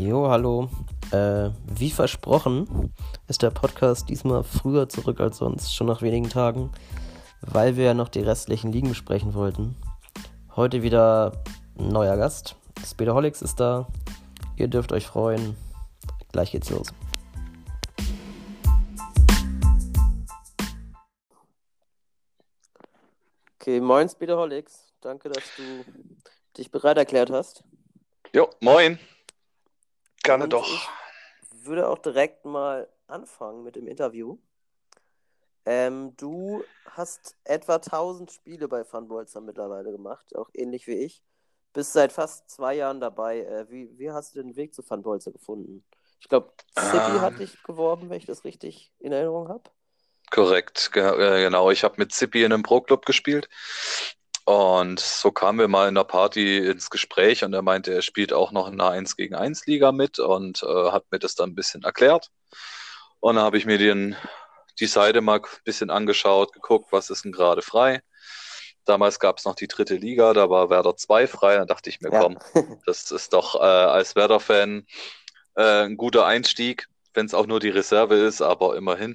Jo, hallo. Äh, wie versprochen ist der Podcast diesmal früher zurück als sonst, schon nach wenigen Tagen, weil wir ja noch die restlichen Ligen besprechen wollten. Heute wieder ein neuer Gast. Speedaholics ist da. Ihr dürft euch freuen. Gleich geht's los. Okay, moin Speedaholics. Danke, dass du dich bereit erklärt hast. Jo, moin. Gerne Und doch. Ich würde auch direkt mal anfangen mit dem Interview. Ähm, du hast etwa 1000 Spiele bei Funbolzer mittlerweile gemacht, auch ähnlich wie ich. Bist seit fast zwei Jahren dabei. Äh, wie, wie hast du den Weg zu Funbolzer gefunden? Ich glaube, City Ähm. hat dich geworben, wenn ich das richtig in Erinnerung habe. Korrekt, äh, genau. Ich habe mit Zippy in einem Pro-Club gespielt und so kamen wir mal in der Party ins Gespräch und er meinte, er spielt auch noch in einer 1 gegen 1 Liga mit und äh, hat mir das dann ein bisschen erklärt. Und dann habe ich mir den, die Seite mal ein bisschen angeschaut, geguckt, was ist denn gerade frei. Damals gab es noch die dritte Liga, da war Werder 2 frei. Dann dachte ich mir, Ja. komm, das ist doch äh, als Werder-Fan äh, ein guter Einstieg, wenn es auch nur die Reserve ist, aber immerhin.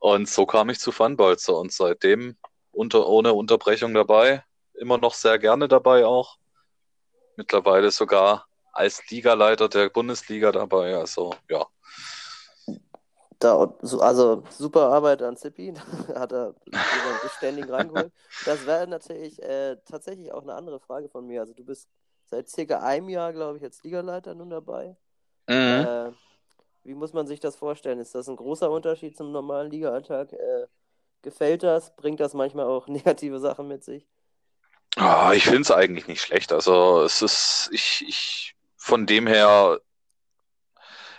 Und so kam ich zu Funbolzer und seitdem unter, ohne Unterbrechung dabei. Immer noch sehr gerne dabei auch. Mittlerweile sogar als Ligaleiter der Bundesliga dabei. Also ja, Da, so- also super Arbeit an Zippy, hat er beständig reingeholt. Das wäre natürlich äh, tatsächlich auch eine andere Frage von mir. Also du bist seit circa einem Jahr, glaube ich, als Ligaleiter nun dabei. mhm. Äh, wie muss man sich das vorstellen? Ist das ein großer Unterschied zum normalen Liga-Alltag? Äh, gefällt das? Bringt das manchmal auch negative Sachen mit sich? Ah, ich finde es eigentlich nicht schlecht. Also es ist, ich, ich, von dem her,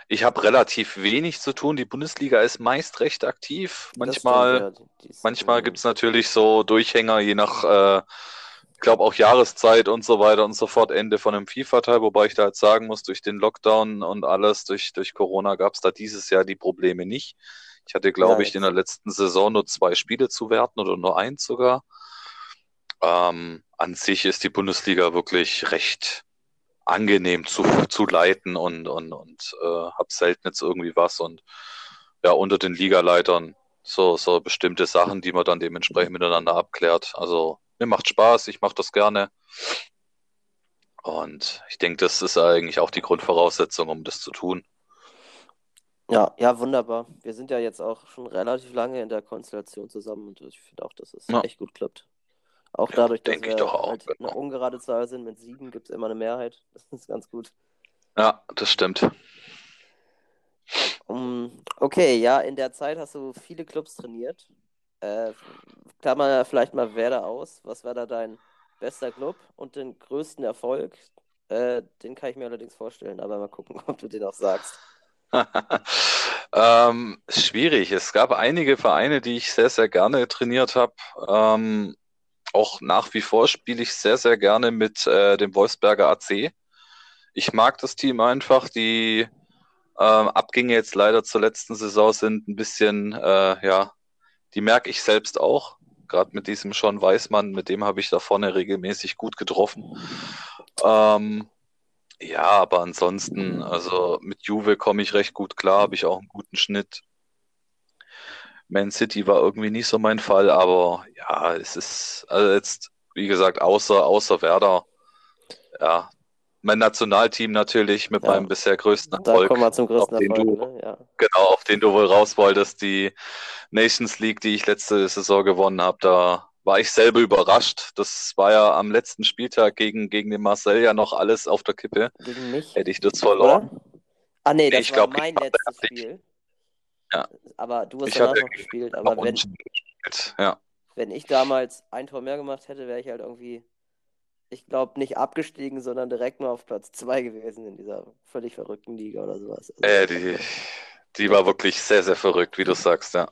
ich habe relativ wenig zu tun. Die Bundesliga ist meist recht aktiv. Manchmal. stimmt, ja. Manchmal gibt es natürlich so Durchhänger, je nach, äh, glaube auch Jahreszeit und so weiter und so fort, Ende von einem FIFA-Teil, wobei ich da jetzt sagen muss, durch den Lockdown und alles, durch, durch Corona gab es da dieses Jahr die Probleme nicht. Ich hatte, glaube ich, in der letzten Saison nur zwei Spiele zu werten oder nur eins sogar. Ähm, an sich ist die Bundesliga wirklich recht angenehm zu, zu leiten und, und, und äh, hab selten jetzt irgendwie was und ja, unter den Ligaleitern so, so bestimmte Sachen, die man dann dementsprechend miteinander abklärt. Also mir macht Spaß, ich mache das gerne. Und ich denke, das ist eigentlich auch die Grundvoraussetzung, um das zu tun. Ja, ja, wunderbar. Wir sind ja jetzt auch schon relativ lange in der Konstellation zusammen und ich finde auch, dass es Ja. echt gut klappt. Auch Ja, dadurch, dass denke ich wir doch auch, halt genau. eine ungerade Zahl sind mit sieben, gibt es immer eine Mehrheit. Das ist ganz gut. Ja, das stimmt. Um, okay, ja, in der Zeit hast du viele Clubs trainiert. Äh, klammer vielleicht mal Werder aus. Was war da dein bester Club und den größten Erfolg? Äh, den kann ich mir allerdings vorstellen, aber mal gucken, ob du den auch sagst. ähm, schwierig. Es gab einige Vereine, die ich sehr, sehr gerne trainiert habe. Ähm, auch nach wie vor spiele ich sehr, sehr gerne mit äh, dem Wolfsberger AC. Ich mag das Team einfach. Die ähm, Abgänge jetzt leider zur letzten Saison sind ein bisschen, äh, ja, die merke ich selbst auch. Gerade mit diesem Sean Weißmann, mit dem habe ich da vorne regelmäßig gut getroffen. Ähm, ja, aber ansonsten, also mit Juve komme ich recht gut klar, habe ich auch einen guten Schnitt. Man City war irgendwie nicht so mein Fall, aber ja, es ist, also jetzt, wie gesagt, außer, außer Werder, ja, mein Nationalteam natürlich mit Ja. meinem bisher größten Da Erfolg, kommen wir zum größten auf den Erfolg, du- ne? Ja. genau, auf den du wohl raus wolltest, die Nations League, die ich letzte Saison gewonnen habe, da war ich selber überrascht. Das war ja am letzten Spieltag gegen, gegen den Marcel ja noch alles auf der Kippe. Gegen mich, Hätte ich das verloren. oder? Ah, nee, das Ich war glaub, mein letztes Spiel. Ja. Aber du hast Ich danach noch gespielt. Aber wenn, gespielt. Ja. wenn ich damals ein Tor mehr gemacht hätte, wäre ich halt irgendwie, ich glaube, nicht abgestiegen, sondern direkt nur auf Platz 2 gewesen in dieser völlig verrückten Liga oder sowas. Also, Äh, die, die war wirklich sehr, sehr verrückt, wie du sagst, ja.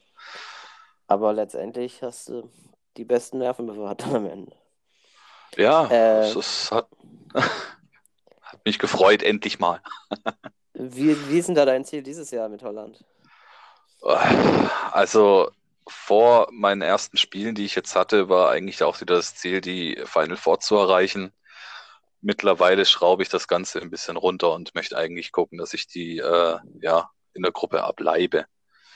aber letztendlich hast du die besten Nerven bewahrt dann am Ende. Ja, Äh. ist, hat, hat mich gefreut, endlich mal. Wie, wie ist denn da dein Ziel dieses Jahr mit Holland? Also vor meinen ersten Spielen, die ich jetzt hatte, war eigentlich auch wieder das Ziel, die Final Four zu erreichen. mittlerweile schraube ich das Ganze ein bisschen runter und möchte eigentlich gucken, dass ich die äh, ja, in der Gruppe ableibe.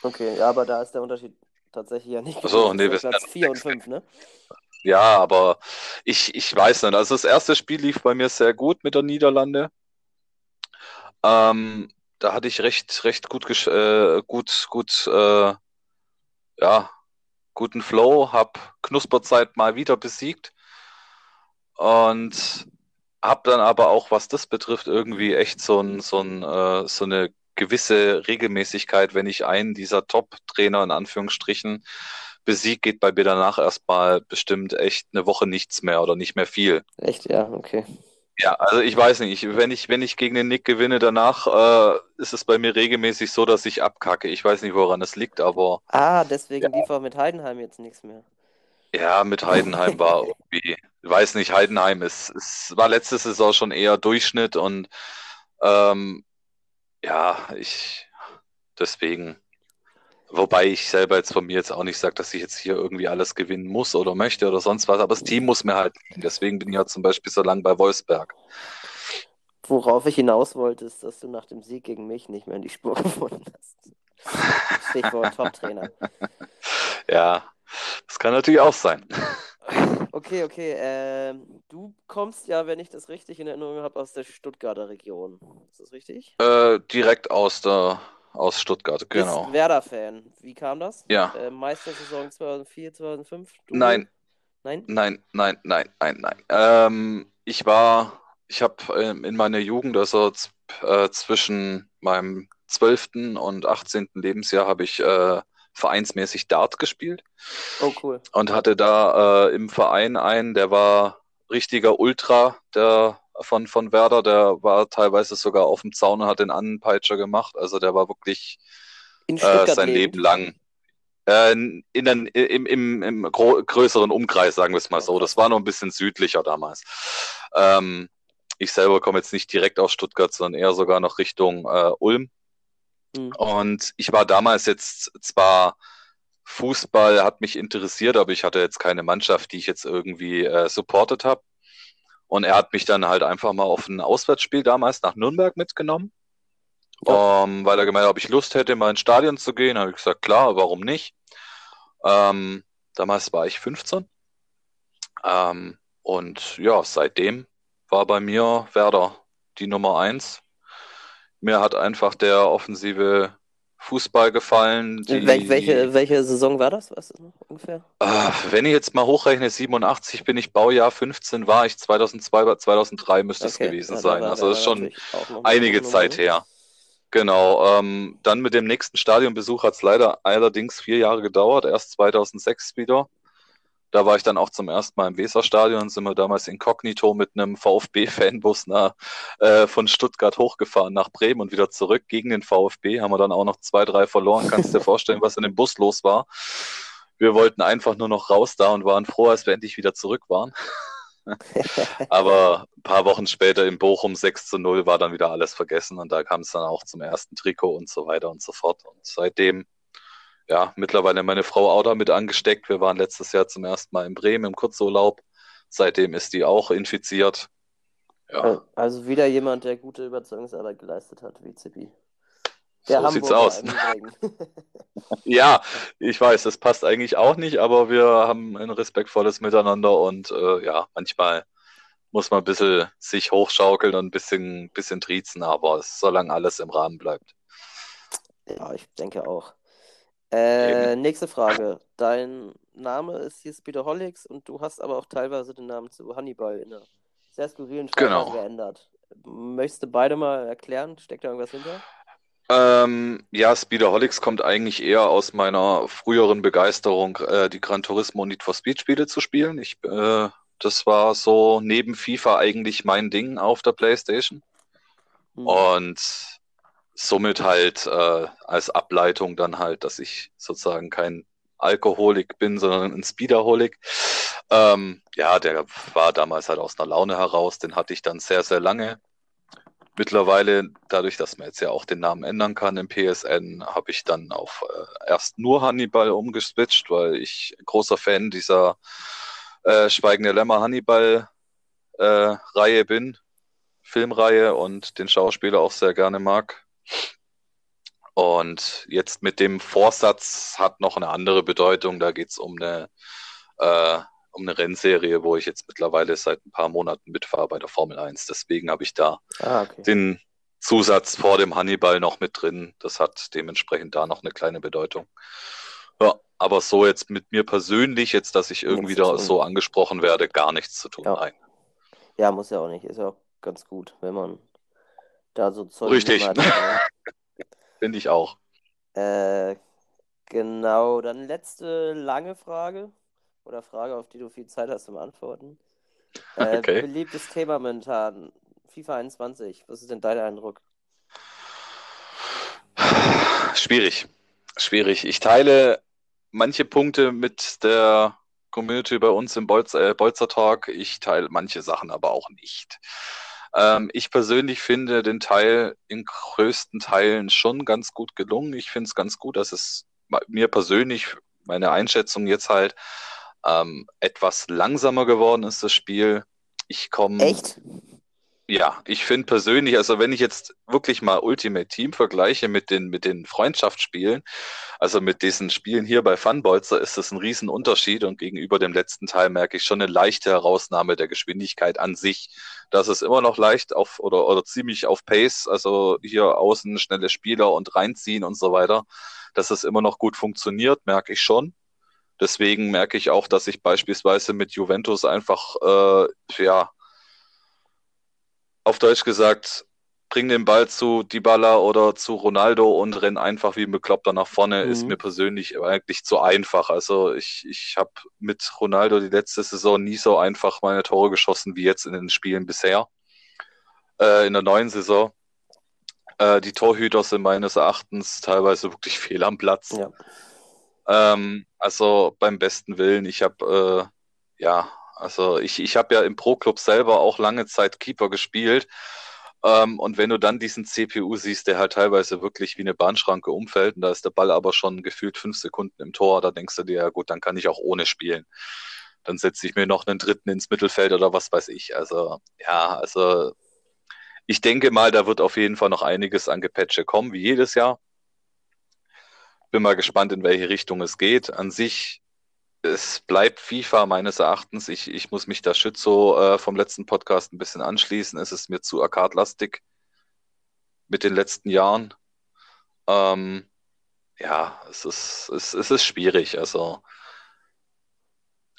Okay, ja, aber da ist der Unterschied tatsächlich ja nicht. Achso, nee, wir Platz 4 und 5, ne? Ja, aber ich, ich weiß nicht. Also das erste Spiel lief bei mir sehr gut mit der Niederlande. Ähm, da hatte ich recht, recht gut, äh, gut, gut, äh, ja, guten Flow, hab Knusperzeit mal wieder besiegt und hab dann aber auch, was das betrifft, irgendwie echt so, ein, so, ein, äh, so eine gewisse Regelmäßigkeit, wenn ich einen dieser Top-Trainer in Anführungsstrichen besiegt, geht bei mir danach erstmal bestimmt echt eine Woche nichts mehr oder nicht mehr viel. Echt, ja, okay. Ja, also ich weiß nicht, wenn ich, wenn ich gegen den Nick gewinne, danach äh, ist es bei mir regelmäßig so, dass ich abkacke. Ich weiß nicht, woran es liegt, aber. Ah, deswegen ja. lief auch mit Heidenheim jetzt nichts mehr. Ja, mit Heidenheim war irgendwie, ich weiß nicht, Heidenheim ist, es war letzte Saison schon eher Durchschnitt und ähm, ja, ich deswegen. Wobei ich selber jetzt von mir jetzt auch nicht sage, dass ich jetzt hier irgendwie alles gewinnen muss oder möchte oder sonst was, aber das Team muss mir halt liegen. Deswegen bin ich ja zum Beispiel so lange bei Wolfsberg. Worauf ich hinaus wollte, ist, dass du nach dem Sieg gegen mich nicht mehr in die Spur gefunden hast. Stichwort Top-Trainer. Ja, das kann natürlich auch sein. Okay, okay. Äh, du kommst ja, wenn ich das richtig in Erinnerung habe, aus der Stuttgarter Region. Ist das richtig? Äh, direkt aus der aus Stuttgart, genau. Bist Werder-Fan. Wie kam das? Ja. Äh, Meistersaison 2004, 2005? Du? Nein. Nein? Nein, nein, nein, nein, nein. Ähm, ich war, ich habe ähm, in meiner Jugend, also äh, zwischen meinem 12. und 18. Lebensjahr, habe ich äh, vereinsmäßig Dart gespielt. Oh, cool. Und hatte da äh, im Verein einen, der war richtiger Ultra, der von, von Werder, der war teilweise sogar auf dem Zaun und hat den Anpeitscher gemacht. Also der war wirklich äh, sein. Leben lang äh, in den, im, im, im größeren Umkreis, sagen wir es mal so. Das war noch ein bisschen südlicher damals. Ähm, ich selber komme jetzt nicht direkt aus Stuttgart, sondern eher sogar noch Richtung äh, Ulm. Mhm. Und ich war damals jetzt zwar Fußball hat mich interessiert, aber ich hatte jetzt keine Mannschaft, die ich jetzt irgendwie äh, supportet habe. Und er hat mich dann halt einfach mal auf ein Auswärtsspiel damals nach Nürnberg mitgenommen, ja. ähm, weil er gemeint hat, ob ich Lust hätte, mal ins Stadion zu gehen. habe ich gesagt, klar, warum nicht? Ähm, damals war ich 15. Ähm, und ja, seitdem war bei mir Werder die Nummer eins. Mir hat einfach der offensive Fußball gefallen. Die, Wel welche, welche Saison war das? Was ungefähr? Äh, wenn ich jetzt mal hochrechne, 87 bin ich Baujahr, 15 war ich, 2002, 2003 müsste okay. es gewesen sein. War, also das ist schon einige Zeit her. Genau. Ähm, dann mit dem nächsten Stadionbesuch hat es leider allerdings vier Jahre gedauert, erst 2006 wieder. Da war ich dann auch zum ersten Mal im Weserstadion, sind wir damals inkognito mit einem VfB-Fanbus äh, von Stuttgart hochgefahren nach Bremen und wieder zurück gegen den VfB. Haben wir dann auch noch zwei, drei verloren. Kannst du dir vorstellen, was in dem Bus los war? Wir wollten einfach nur noch raus da und waren froh, als wir endlich wieder zurück waren. Aber ein paar Wochen später in Bochum 6 zu 0 war dann wieder alles vergessen und da kam es dann auch zum ersten Trikot und so weiter und so fort. Und seitdem ja, mittlerweile meine Frau auch damit angesteckt. Wir waren letztes Jahr zum ersten Mal in Bremen im Kurzurlaub. Seitdem ist die auch infiziert. Ja. Also wieder jemand, der gute Überzeugungsarbeit geleistet hat, wie Zippi. Der so Hamburger sieht's aus. ja, ich weiß, das passt eigentlich auch nicht, aber wir haben ein respektvolles Miteinander und äh, ja, manchmal muss man ein bisschen sich hochschaukeln und ein bisschen, bisschen triezen, aber solange alles im Rahmen bleibt. Ja, ich denke auch. Äh, nächste Frage. Dein Name ist hier Speederholics und du hast aber auch teilweise den Namen zu Hannibal in einer sehr skurrilen Sprache genau. geändert. Möchtest du beide mal erklären? Steckt da irgendwas hinter? Ähm, ja, Speederholics kommt eigentlich eher aus meiner früheren Begeisterung, äh, die Gran Turismo und Need for Speed Spiele zu spielen. Ich, äh, das war so neben FIFA eigentlich mein Ding auf der PlayStation. Hm. Und somit halt äh, als Ableitung dann halt, dass ich sozusagen kein Alkoholik bin, sondern ein Speederholik. Ähm, ja, der war damals halt aus einer Laune heraus, den hatte ich dann sehr, sehr lange. Mittlerweile, dadurch, dass man jetzt ja auch den Namen ändern kann im PSN, habe ich dann auf äh, erst nur Hannibal umgeswitcht, weil ich großer Fan dieser äh, Schweigende Lämmer Hannibal äh, Reihe bin Filmreihe und den Schauspieler auch sehr gerne mag. Und jetzt mit dem Vorsatz hat noch eine andere Bedeutung. Da geht es um eine, äh, um eine Rennserie, wo ich jetzt mittlerweile seit ein paar Monaten mitfahre bei der Formel 1. Deswegen habe ich da Ah, okay. den Zusatz vor dem Hannibal noch mit drin. Das hat dementsprechend da noch eine kleine Bedeutung. Ja, aber so jetzt mit mir persönlich, jetzt, dass ich irgendwie da so angesprochen werde, gar nichts zu tun. Ja. Nein. Ja, muss ja auch nicht. Ist ja auch ganz gut, wenn man da so Zeug Richtig. ne? Finde ich auch. Äh, genau, dann letzte lange Frage oder Frage, auf die du viel Zeit hast zum Antworten. Äh, Okay. Beliebtes Thema momentan, FIFA 21. Was ist denn dein Eindruck? Schwierig. Schwierig. Ich teile manche Punkte mit der Community bei uns im Bolz, äh, Bolzer Talk. Ich teile manche Sachen aber auch nicht. Ähm, ich persönlich finde den Teil in größten Teilen schon ganz gut gelungen. Ich finde es ganz gut, dass es mir persönlich, meine Einschätzung jetzt halt, ähm, etwas langsamer geworden ist, das Spiel. Ich komme. Echt? Ja, ich finde persönlich, also wenn ich jetzt wirklich mal Ultimate Team vergleiche mit den, mit den Freundschaftsspielen, also mit diesen Spielen hier bei Funbolzer, ist das ein Riesenunterschied und gegenüber dem letzten Teil merke ich schon eine leichte Herausnahme der Geschwindigkeit an sich. Das ist immer noch leicht auf oder, oder ziemlich auf Pace, also hier außen schnelle Spieler und reinziehen und so weiter, dass es immer noch gut funktioniert, merke ich schon. Deswegen merke ich auch, dass ich beispielsweise mit Juventus einfach, äh, ja, auf Deutsch gesagt, bring den Ball zu Dybala oder zu Ronaldo und renn einfach wie ein Bekloppter nach vorne, Mhm. ist mir persönlich eigentlich zu einfach. Also ich, ich habe mit Ronaldo die letzte Saison nie so einfach meine Tore geschossen wie jetzt in den Spielen bisher. Äh, in der neuen Saison. Äh, die Torhüter sind meines Erachtens teilweise wirklich fehl am Platz. Ja. Ähm, also beim besten Willen, ich habe äh, ja, also ich, ich habe ja im Pro-Club selber auch lange Zeit Keeper gespielt. Ähm, und wenn du dann diesen CPU siehst, der halt teilweise wirklich wie eine Bahnschranke umfällt, und da ist der Ball aber schon gefühlt fünf Sekunden im Tor, da denkst du dir, ja gut, dann kann ich auch ohne spielen. Dann setze ich mir noch einen dritten ins Mittelfeld oder was weiß ich. Also, ja, also ich denke mal, da wird auf jeden Fall noch einiges an Gepatche kommen, wie jedes Jahr. Bin mal gespannt, in welche Richtung es geht. An sich, es bleibt FIFA meines Erachtens. Ich, ich muss mich da Schützo äh, vom letzten Podcast ein bisschen anschließen. Es ist mir zu arcade-lastig mit den letzten Jahren. Ähm, ja, es ist, es, es ist schwierig. Also,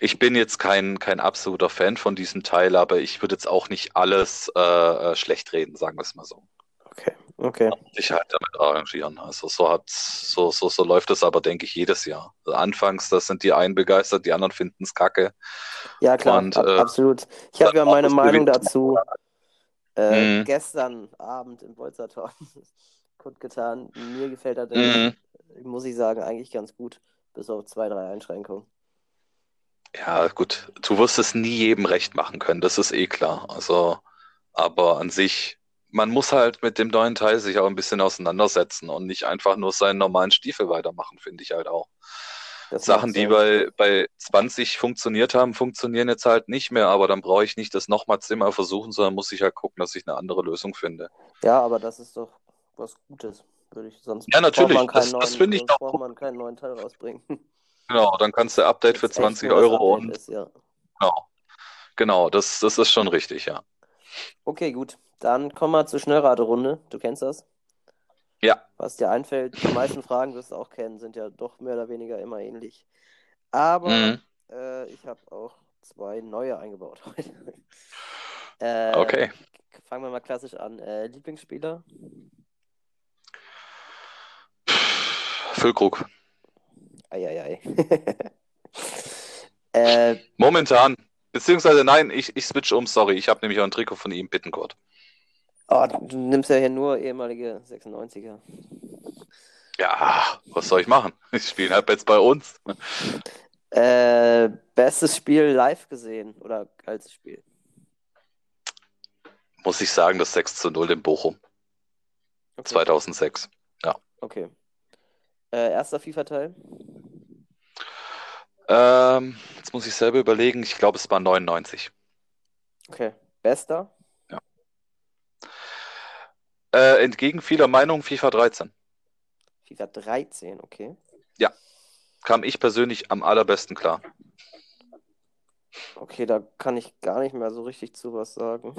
ich bin jetzt kein, kein absoluter Fan von diesem Teil, aber ich würde jetzt auch nicht alles äh, äh, schlecht reden, sagen wir es mal so. Okay. Sich halt damit arrangieren. Also so hat, so, so, so läuft es aber, denke ich, jedes Jahr. Also anfangs, das sind die einen begeistert, die anderen finden es kacke. Ja, klar, Und, ab, äh, absolut. Ich habe ja meine das Meinung dazu äh, Mhm. gestern Abend im Bolzertor kundgetan. Mir gefällt das, Mhm. muss ich sagen, eigentlich ganz gut, bis auf zwei, drei Einschränkungen. Ja, gut, du wirst es nie jedem recht machen können, das ist eh klar. Also, aber an sich, man muss halt mit dem neuen Teil sich auch ein bisschen auseinandersetzen und nicht einfach nur seinen normalen Stiefel weitermachen, finde ich halt auch. Das Sachen, die bei, bei 20 funktioniert haben, funktionieren jetzt halt nicht mehr, aber dann brauche ich nicht das nochmals immer versuchen, sondern muss ich halt gucken, dass ich eine andere Lösung finde. Ja, aber das ist doch was Gutes, würde ich sonst Ja, natürlich, man das- neuen, das finde ich auch braucht man keinen neuen Teil rausbringen. Genau, dann kannst du Update für Jetzt echt 20 nur das Euro und ist, ja. genau, genau, das, das ist schon richtig, ja. Okay, gut. Dann kommen wir zur Schnellraterunde. Du kennst das? Ja, Was dir einfällt, die meisten Fragen wirst du auch kennen, sind ja doch mehr oder weniger immer ähnlich. Aber mhm. äh, ich habe auch zwei neue eingebaut heute. äh, okay. Fangen wir mal klassisch an. Äh, Lieblingsspieler? Füllkrug. Eieiei. äh, Momentan, beziehungsweise nein, ich, ich switch um, sorry, ich habe nämlich auch ein Trikot von ihm, Bittenkurt. oh, du nimmst ja hier nur ehemalige 96er. Ja, was soll ich machen? Ich spiele halt jetzt bei uns. Äh, bestes Spiel live gesehen oder als Spiel? Muss ich sagen, das 6 zu 0 in Bochum, Okay. 2006. Okay. Äh, erster FIFA-Teil? Ähm, jetzt muss ich selber überlegen, ich glaube, es war 99. Okay. Bester? Äh, entgegen vieler Meinungen FIFA 13. FIFA 13, okay. Kam ich persönlich am allerbesten klar. Okay, da kann ich gar nicht mehr so richtig zu was sagen.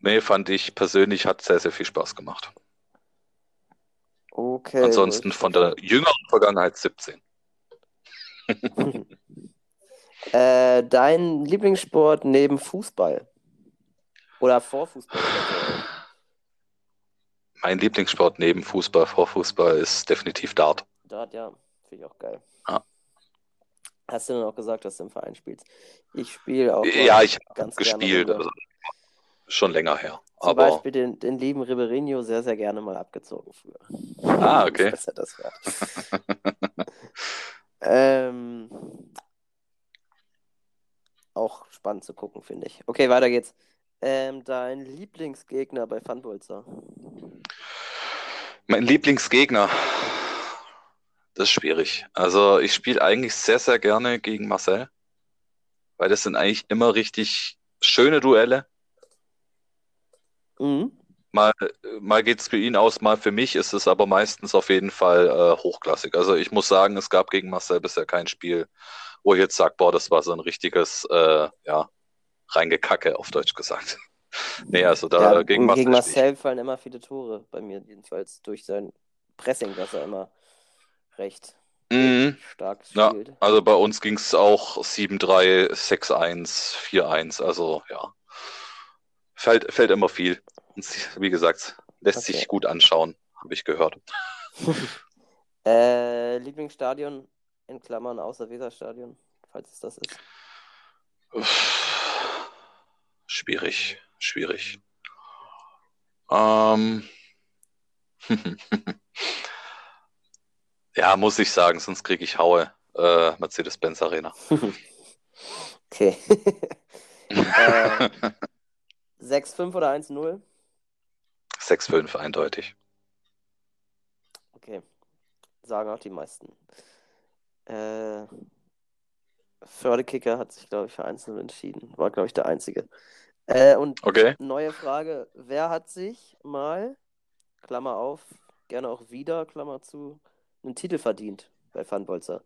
Nee, fand ich persönlich, hat sehr, sehr viel Spaß gemacht. Okay. Ansonsten von der jüngeren Vergangenheit 17. Äh, dein Lieblingssport neben Fußball? Oder vor Fußball? Mein Lieblingssport neben Fußball, vor Fußball ist definitiv Dart. Dart, ja, finde ich auch geil. Ja. Hast du dann auch gesagt, dass du im Verein spielst? Ich spiele auch Ja, ich habe ganz gespielt, also schon länger her. Zum Aber Beispiel den, den lieben Ribeirinho sehr, sehr gerne mal abgezogen früher. Ah, okay. Dass er das war. ähm, auch spannend zu gucken, finde ich. Okay, weiter geht's. Ähm, dein Lieblingsgegner bei Funbolzer? mein Lieblingsgegner, das ist schwierig. Also ich spiele eigentlich sehr, sehr gerne gegen Marcel, weil das sind eigentlich immer richtig schöne Duelle. Mhm. Mal, mal geht es für ihn aus, mal für mich ist es aber meistens auf jeden Fall äh, hochklassig. Also ich muss sagen, es gab gegen Marcel bisher kein Spiel, wo ich jetzt sage, boah, das war so ein richtiges, äh, ja, reingekacke, auf Deutsch gesagt. Nee, also da Ja, gegen Marcel. gegen Marcel fallen immer viele Tore, bei mir jedenfalls, durch sein Pressing, dass er immer recht Mhm. stark Ja. spielt. Also bei uns ging es auch 7-3, 6-1, 4-1. Also ja, fällt, fällt immer viel. Und wie gesagt, lässt Okay. sich gut anschauen, habe ich gehört. Äh, Lieblingsstadion in Klammern außer Weserstadion, falls es das ist. Uff, Schwierig, schwierig. Ähm. Ja, muss ich sagen, sonst kriege ich Haue. Äh, Mercedes-Benz Arena. Okay. äh, 6-5 oder 1-0? 6-5 eindeutig. Okay. Sagen auch die meisten. Äh, Fördekicker hat sich, glaube ich, für 1-0 entschieden. War, glaube ich, der Einzige. Äh, und Okay. neue Frage: Wer hat sich mal, Klammer auf, gerne auch wieder, Klammer zu, einen Titel verdient bei Funbolzer?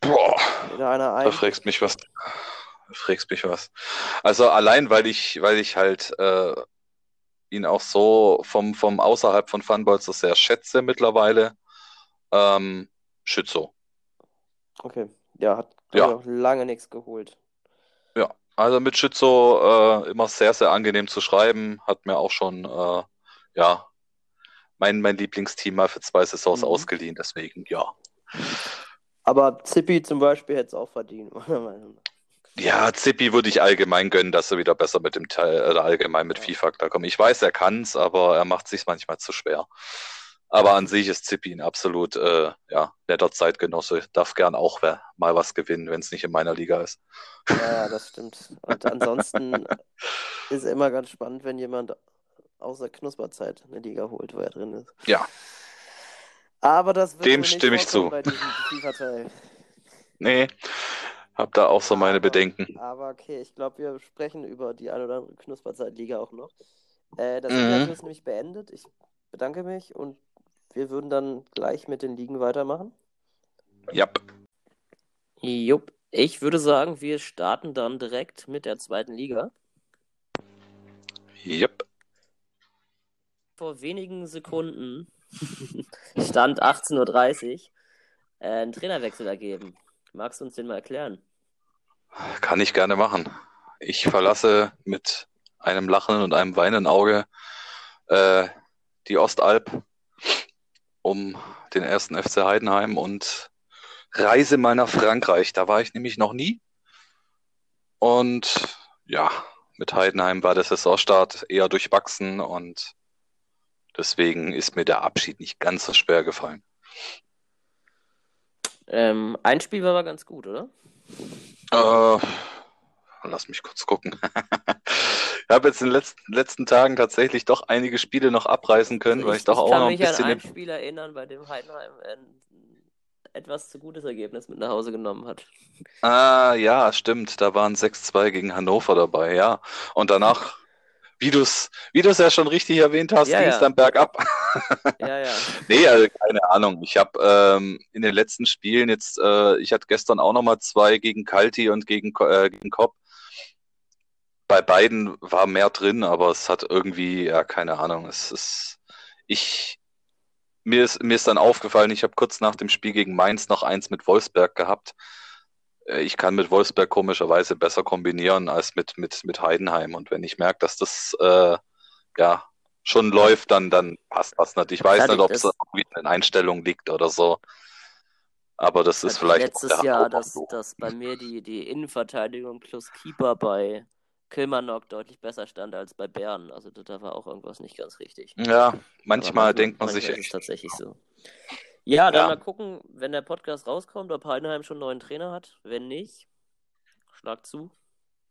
Boah. Da fragst mich was. Fragst mich was. Also allein, weil ich, weil ich halt äh, ihn auch so vom, vom außerhalb von Funballs so sehr schätze mittlerweile. Ähm, Schützo. Okay. Ja, hat Ja. lange nichts geholt. Ja, also mit Schützo äh, immer sehr, sehr angenehm zu schreiben. Hat mir auch schon, äh, ja, mein, mein Lieblingsteam mal für zwei Saisons Mhm. ausgeliehen. Deswegen, ja. Aber Zippi zum Beispiel hätte es auch verdient, meiner Meinung nach. Ja, Zippi würde ich allgemein gönnen, dass er wieder besser mit dem Teil, oder allgemein mit. FIFA klarkommt. Ich weiß, er kann's, aber er macht sich manchmal zu schwer. Aber an sich ist Zippi ein absolut äh, ja, netter Zeitgenosse. Darf gern auch wer, mal was gewinnen, wenn es nicht in meiner Liga ist. Ja, ja, das stimmt. Und ansonsten ist immer ganz spannend, wenn jemand außer Knusperzeit eine Liga holt, wo er drin ist. Ja. Aber das wird Dem stimme ich zu. bei diesem. Nee, hab da auch so meine Aber- Bedenken. Aber okay, ich glaube, wir sprechen über die ein oder andere Knusperzeit-Liga auch noch. Äh, das Mhm. Ist nämlich beendet. Ich bedanke mich und wir würden dann gleich mit den Ligen weitermachen. Ja. Jupp. Ich würde sagen, wir starten dann direkt mit der zweiten Liga. Yep. Vor wenigen Sekunden stand 18.30 Uhr äh, einen Trainerwechsel ergeben. Magst du uns den mal erklären? Kann ich gerne machen. Ich verlasse mit einem lachenden und einem weinenden Auge äh, die Ostalb um den ersten FC Heidenheim und reise mal nach Frankreich. Da war ich nämlich noch nie. Und ja, mit Heidenheim war der Saisonstart eher durchwachsen und deswegen ist mir der Abschied nicht ganz so schwer gefallen. Ähm, ein Spiel war aber ganz gut, oder? Äh, lass mich kurz gucken. Ich habe jetzt in den letzten, letzten Tagen tatsächlich doch einige Spiele noch abreißen können, weil ich doch auch kann noch ein mich bisschen an im ein Spiel erinnern, bei dem Heidenheim etwas zu gutes Ergebnis mit nach Hause genommen hat. Ah, ja, stimmt. Da waren 6-2 gegen Hannover dabei, ja. Und danach, wie du es wie du's ja schon richtig erwähnt hast, Ja, ging es ja. dann bergab. Ja, ja. Nee, also keine Ahnung. Ich habe ähm, in den letzten Spielen jetzt, äh, ich hatte gestern auch nochmal zwei gegen Kalti und gegen, äh, gegen Kopp. Bei beiden war mehr drin, aber es hat irgendwie, ja, keine Ahnung. Es ist, ich, mir ist, mir ist dann aufgefallen, ich habe kurz nach dem Spiel gegen Mainz noch eins mit Wolfsberg gehabt. Äh, Ich kann mit Wolfsberg komischerweise besser kombinieren als mit, mit, mit Heidenheim. Und wenn ich merke, dass das äh, ja schon läuft, dann, dann passt das nicht. Ich weiß nicht, ob es irgendwie in Einstellungen liegt oder so. Aber das ist Hatte vielleicht letztes Jahr, dass, dass bei mir die, die Innenverteidigung plus Keeper bei Kilmarnock deutlich besser stand als bei Bern. Also da war auch irgendwas nicht ganz richtig. Ja, Aber manchmal denkt man manchmal sich ist echt. tatsächlich so. Ja, dann Ja. mal gucken, wenn der Podcast rauskommt, ob Heidenheim schon einen neuen Trainer hat. Wenn nicht, schlag zu.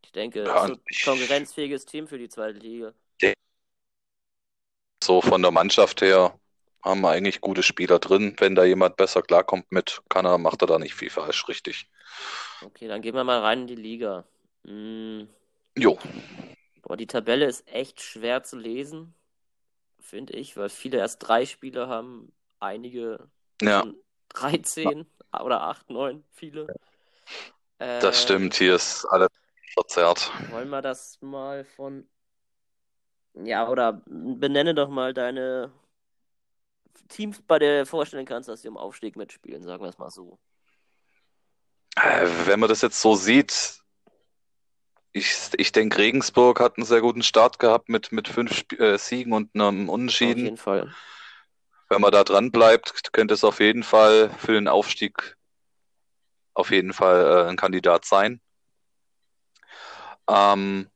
Ich denke, Ja, es ist ein konkurrenzfähiges Team für die zweite Liga. So von der Mannschaft her haben wir eigentlich gute Spieler drin. Wenn da jemand besser klarkommt mit, kann er, macht er da nicht viel falsch, richtig. Okay, dann gehen wir mal rein in die Liga. Hm, Jo, boah, die Tabelle ist echt schwer zu lesen, finde ich, weil viele erst drei Spiele haben, einige ja, schon 13 oder 8, 9, viele. das Ähm, stimmt. Hier ist alles verzerrt. Wollen wir das mal von. Ja, oder benenne doch mal deine Teams, bei der du dir vorstellen kannst, dass sie um Aufstieg mitspielen, sagen wir es mal so. Äh, Wenn man das jetzt so sieht, ich, ich denke, Regensburg hat einen sehr guten Start gehabt mit, mit fünf Sp äh, Siegen und einem Auf Unentschieden. jeden Fall. Wenn man da dran bleibt, könnte es auf jeden Fall für den Aufstieg auf jeden Fall äh, ein Kandidat sein. Ähm,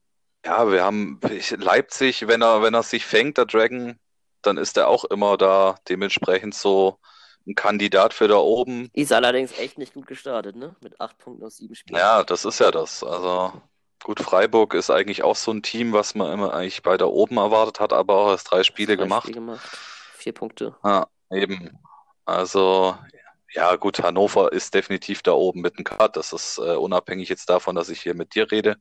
ja, wir haben Leipzig, wenn er, wenn er sich fängt, der Dragon, dann ist er auch immer da dementsprechend so ein Kandidat für da oben. Ist allerdings echt nicht gut gestartet, ne? Mit 8 Punkten aus 7 Spielen. Ja, das ist ja das. Also gut, Freiburg ist eigentlich auch so ein Team, was man immer eigentlich weiter oben erwartet hat, aber auch erst drei Spiele Drei gemacht. Spiele gemacht. Vier Punkte. Ja, eben. Also, ja, gut, Hannover ist definitiv da oben mit dem Cut. Das ist äh, unabhängig jetzt davon, dass ich hier mit dir rede.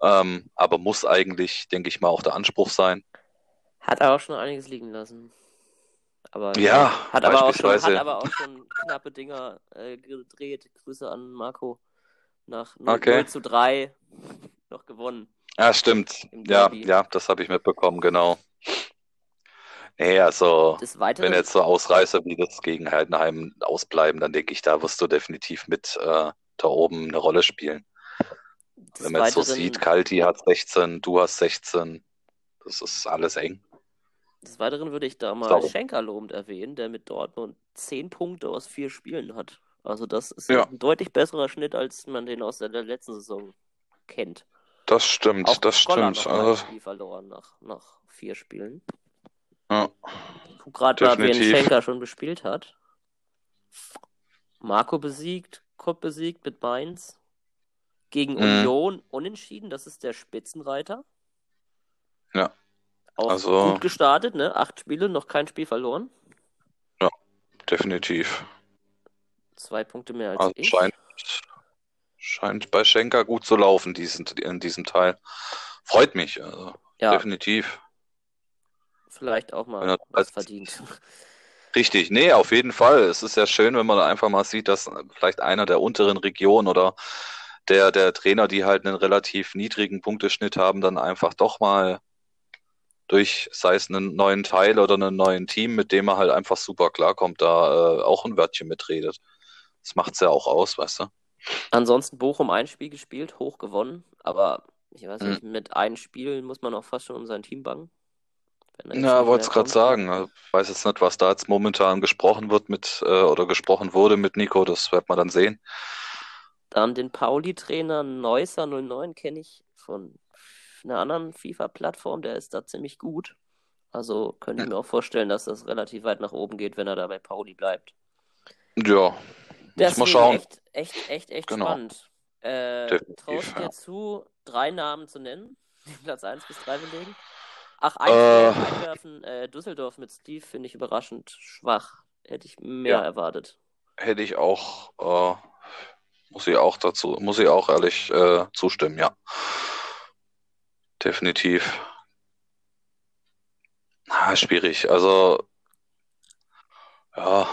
Ähm, aber muss eigentlich, denke ich mal, auch der Anspruch sein. Hat er auch schon einiges liegen lassen. Aber Ja, hat aber auch schon, hat aber auch schon knappe Dinger äh, gedreht. Grüße an Marco. Nach 0, Okay. 0 zu 3 noch gewonnen. Ja, stimmt. Im Ja, ja, das habe ich mitbekommen, genau. Nee, also, wenn jetzt so Ausreißer wie das gegen Heidenheim ausbleiben, dann denke ich, da wirst du definitiv mit äh, da oben eine Rolle spielen. Wenn man jetzt so sieht, Kalti hat 16, du hast 16. Das ist alles eng. des Weiteren würde ich da mal Sau. Schenker lobend erwähnen, der mit Dortmund 10 Punkte aus 4 Spielen hat. Also das ist Ja. ein deutlich besserer Schnitt, als man den aus der letzten Saison kennt. Das stimmt, Auch das Goller stimmt. noch Also, Spiel verloren nach, nach vier Spielen. Ja. Guck gerade wen Definitiv. Schenker schon bespielt hat. Marco besiegt, Kopp besiegt mit Mainz. Gegen Mhm. Union unentschieden, das ist der Spitzenreiter. Ja. Auch Also- gut gestartet, ne? Acht Spiele, noch kein Spiel verloren. definitiv. Zwei Punkte mehr als Also ich. scheint, scheint bei Schenker gut zu laufen diesen, in diesem Teil. Freut mich, also Ja, definitiv. Vielleicht auch mal was verdient. Richtig, nee, auf jeden Fall. Es ist ja schön, wenn man einfach mal sieht, dass vielleicht einer der unteren Regionen oder der, der Trainer, die halt einen relativ niedrigen Punkteschnitt haben, dann einfach doch mal durch, sei es einen neuen Teil oder einen neuen Team, mit dem er halt einfach super klarkommt, da äh, auch ein Wörtchen mitredet. Das macht's ja auch aus, weißt du? Ansonsten Bochum ein Spiel gespielt, hoch gewonnen, aber ich weiß nicht, mit einem Spiel muss man auch fast schon um sein Team bangen. Nicht wollte es gerade sagen. Ich weiß jetzt nicht, was da jetzt momentan gesprochen wird mit äh, oder gesprochen wurde mit Nico, das wird man dann sehen. Dann den Pauli-Trainer Neusser 09 kenne ich von einer anderen FIFA-Plattform, der ist da ziemlich gut. Also könnte ich mir auch vorstellen, dass das relativ weit nach oben geht, wenn er da bei Pauli bleibt. Ja, muss Deswegen mal schauen. echt, echt, echt, echt Genau. spannend. Äh, traust du ja. dir zu, drei Namen zu nennen, die Platz 1 bis 3 belegen? Ach, ein Äh. Einwerfen, äh, Düsseldorf mit Steve finde ich überraschend schwach. Hätte ich mehr Ja. erwartet. hätte ich auch, äh, muss ich auch dazu, muss ich auch ehrlich äh, zustimmen, ja. Definitiv. Ah, schwierig. Also, ja.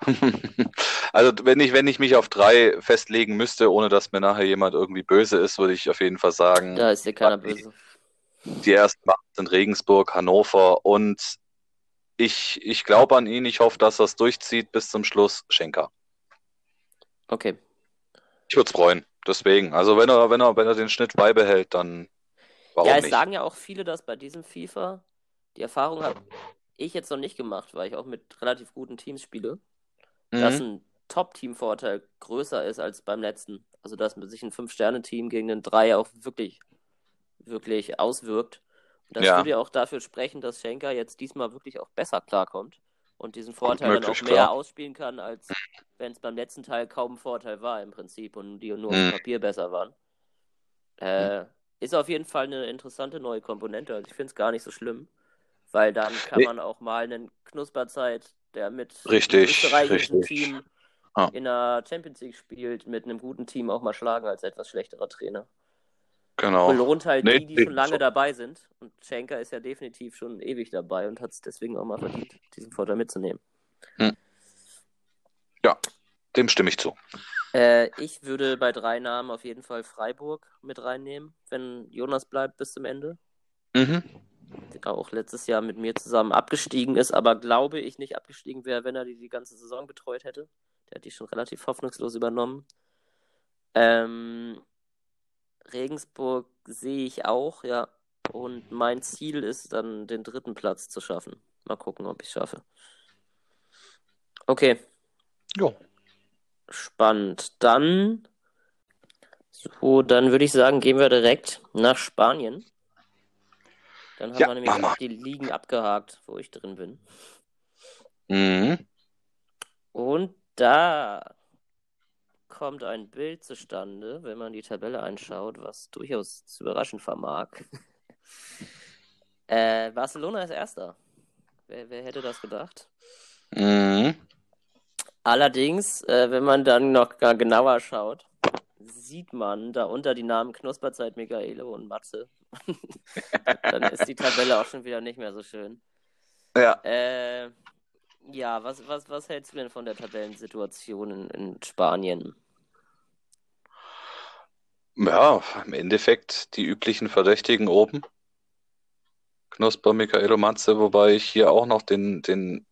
Also wenn ich, wenn ich mich auf drei festlegen müsste, ohne dass mir nachher jemand irgendwie böse ist, würde ich auf jeden Fall sagen, Da ist dir keiner böse. Die ersten Macht sind Regensburg, Hannover und ich, ich glaube an ihn, ich hoffe, dass er es durchzieht bis zum Schluss, Schenker. Okay. Ich würde es freuen. Deswegen. Also wenn er, wenn er, wenn er den Schnitt beibehält, dann warum Ja, es nicht? sagen ja auch viele, dass bei diesem FIFA die Erfahrung habe ich jetzt noch nicht gemacht, weil ich auch mit relativ guten Teams spiele, dass Mhm. ein Top-Team-Vorteil größer ist als beim letzten. Also dass sich ein Fünf-Sterne-Team gegen einen Drei auch wirklich, wirklich auswirkt. Und das Ja. würde ja auch dafür sprechen, dass Schenker jetzt diesmal wirklich auch besser klarkommt und diesen Vorteil dann auch mehr klar. ausspielen kann, als wenn es beim letzten Teil kaum ein Vorteil war im Prinzip und die nur auf Mhm. dem Papier besser waren. Äh, ist auf jeden Fall eine interessante neue Komponente. Also ich finde es gar nicht so schlimm, weil dann kann Nee. man auch mal einen Knusperzeit, der mit Richtig, einem österreichischen richtig. Team Ja. in der Champions League spielt, mit einem guten Team auch mal schlagen als etwas schlechterer Trainer. Genau. Belohnt halt Nee, die, die nee, schon lange so. dabei sind. Und Schenker ist ja definitiv schon ewig dabei und hat es deswegen auch mal verdient, diesen Vorteil mitzunehmen. Dem stimme ich zu. Äh, ich würde bei drei Namen auf jeden Fall Freiburg mit reinnehmen, wenn Jonas bleibt bis zum Ende. Mhm. Der auch letztes Jahr mit mir zusammen abgestiegen ist, aber glaube ich nicht abgestiegen wäre, wenn er die die ganze Saison betreut hätte. Der hat die schon relativ hoffnungslos übernommen. Ähm, Regensburg sehe ich auch, ja. Und mein Ziel ist dann, den dritten Platz zu schaffen. Mal gucken, ob ich es schaffe. Okay, Jo. spannend. Dann, so, dann würde ich sagen, gehen wir direkt nach Spanien. Dann haben Ja, wir nämlich auch die Ligen abgehakt, wo ich drin bin. Mhm. Und da kommt ein Bild zustande, wenn man die Tabelle anschaut, was durchaus zu überraschen vermag. äh, Barcelona ist Erster. Wer, wer hätte das gedacht? Mhm. Allerdings, äh, wenn man dann noch genauer schaut, sieht man darunter die Namen Knusperzeit, Michaele und Matze. dann ist die Tabelle auch schon wieder nicht mehr so schön. Ja. Äh, ja, was, was, was hältst du denn von der Tabellensituation in, in Spanien? Ja, im Endeffekt die üblichen Verdächtigen oben. Knusper, Michaelo Matze, wobei ich hier auch noch den, den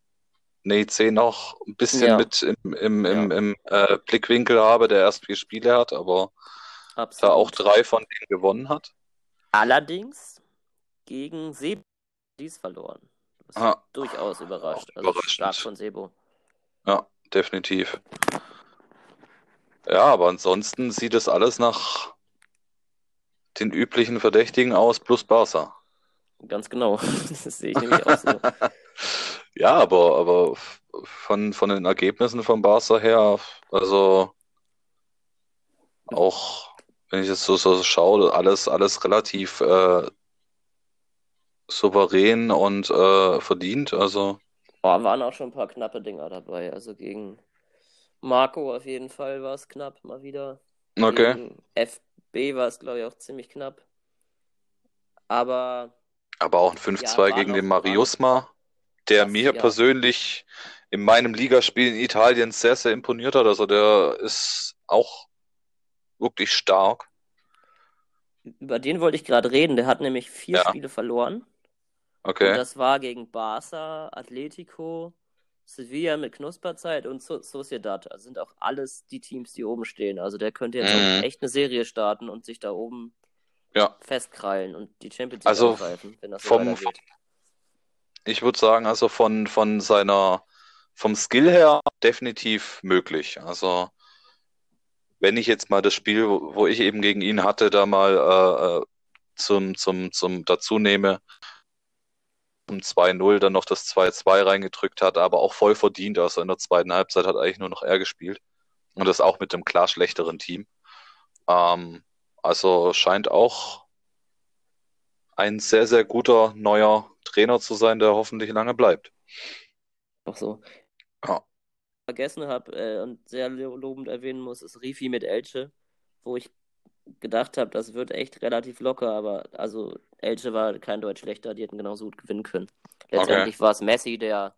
Neice noch ein bisschen Ja. mit im, im, im, im äh, Blickwinkel habe, der erst vier Spiele hat, aber da Absolut. auch drei von denen gewonnen hat. Allerdings gegen Sebo dies verloren. Das Ah. durchaus überrascht. Also überraschend. stark von Sebo. Ja, definitiv. Ja, aber ansonsten sieht es alles nach den üblichen Verdächtigen aus, plus Barca. Ganz genau. Das sehe ich nämlich auch so. Ja, aber, aber von, von den Ergebnissen von Barca her, also auch wenn ich jetzt so, so schaue, alles, alles relativ äh, souverän und äh, verdient. Also, Boah, waren auch schon ein paar knappe Dinger dabei. Also gegen Marco auf jeden Fall war es knapp, mal wieder. Okay. FB war es, glaube ich, auch ziemlich knapp. Aber Aber auch ein 5-2 Ja, gegen den Mariusma, der Das- mir ja. persönlich in meinem Ligaspiel in Italien sehr, sehr imponiert hat. Also der ist auch wirklich stark. über den wollte ich gerade reden. Der hat nämlich vier Ja. Spiele verloren. Und Okay. das war gegen Barca, Atletico, Sevilla mit Knusperzeit und So- Sociedad. Also sind auch alles die Teams, die oben stehen. Also der könnte jetzt Mhm. echt eine Serie starten und sich da oben Ja. festkrallen und die Champions League Also angreifen, wenn das so vom- weitergeht. Ich würde sagen, also von, von seiner, vom Skill her definitiv möglich. Also, wenn ich jetzt mal das Spiel, wo, wo ich eben gegen ihn hatte, da mal äh, äh, zum, zum, zum dazu nehme, um 2-0 dann noch das 2-2 reingedrückt hat, aber auch voll verdient. Also in der zweiten Halbzeit hat eigentlich nur noch er gespielt. Und das auch mit dem klar schlechteren Team. Ähm, also scheint auch ein sehr, sehr guter neuer Trainer zu sein, der hoffentlich lange bleibt. Auch so. Ja. vergessen habe äh, und sehr lobend erwähnen muss, ist Rifi mit Elche, wo ich gedacht habe, das wird echt relativ locker, aber also Elche war kein Deutsch schlechter, die hätten genauso gut gewinnen können. Letztendlich okay. war es Messi, der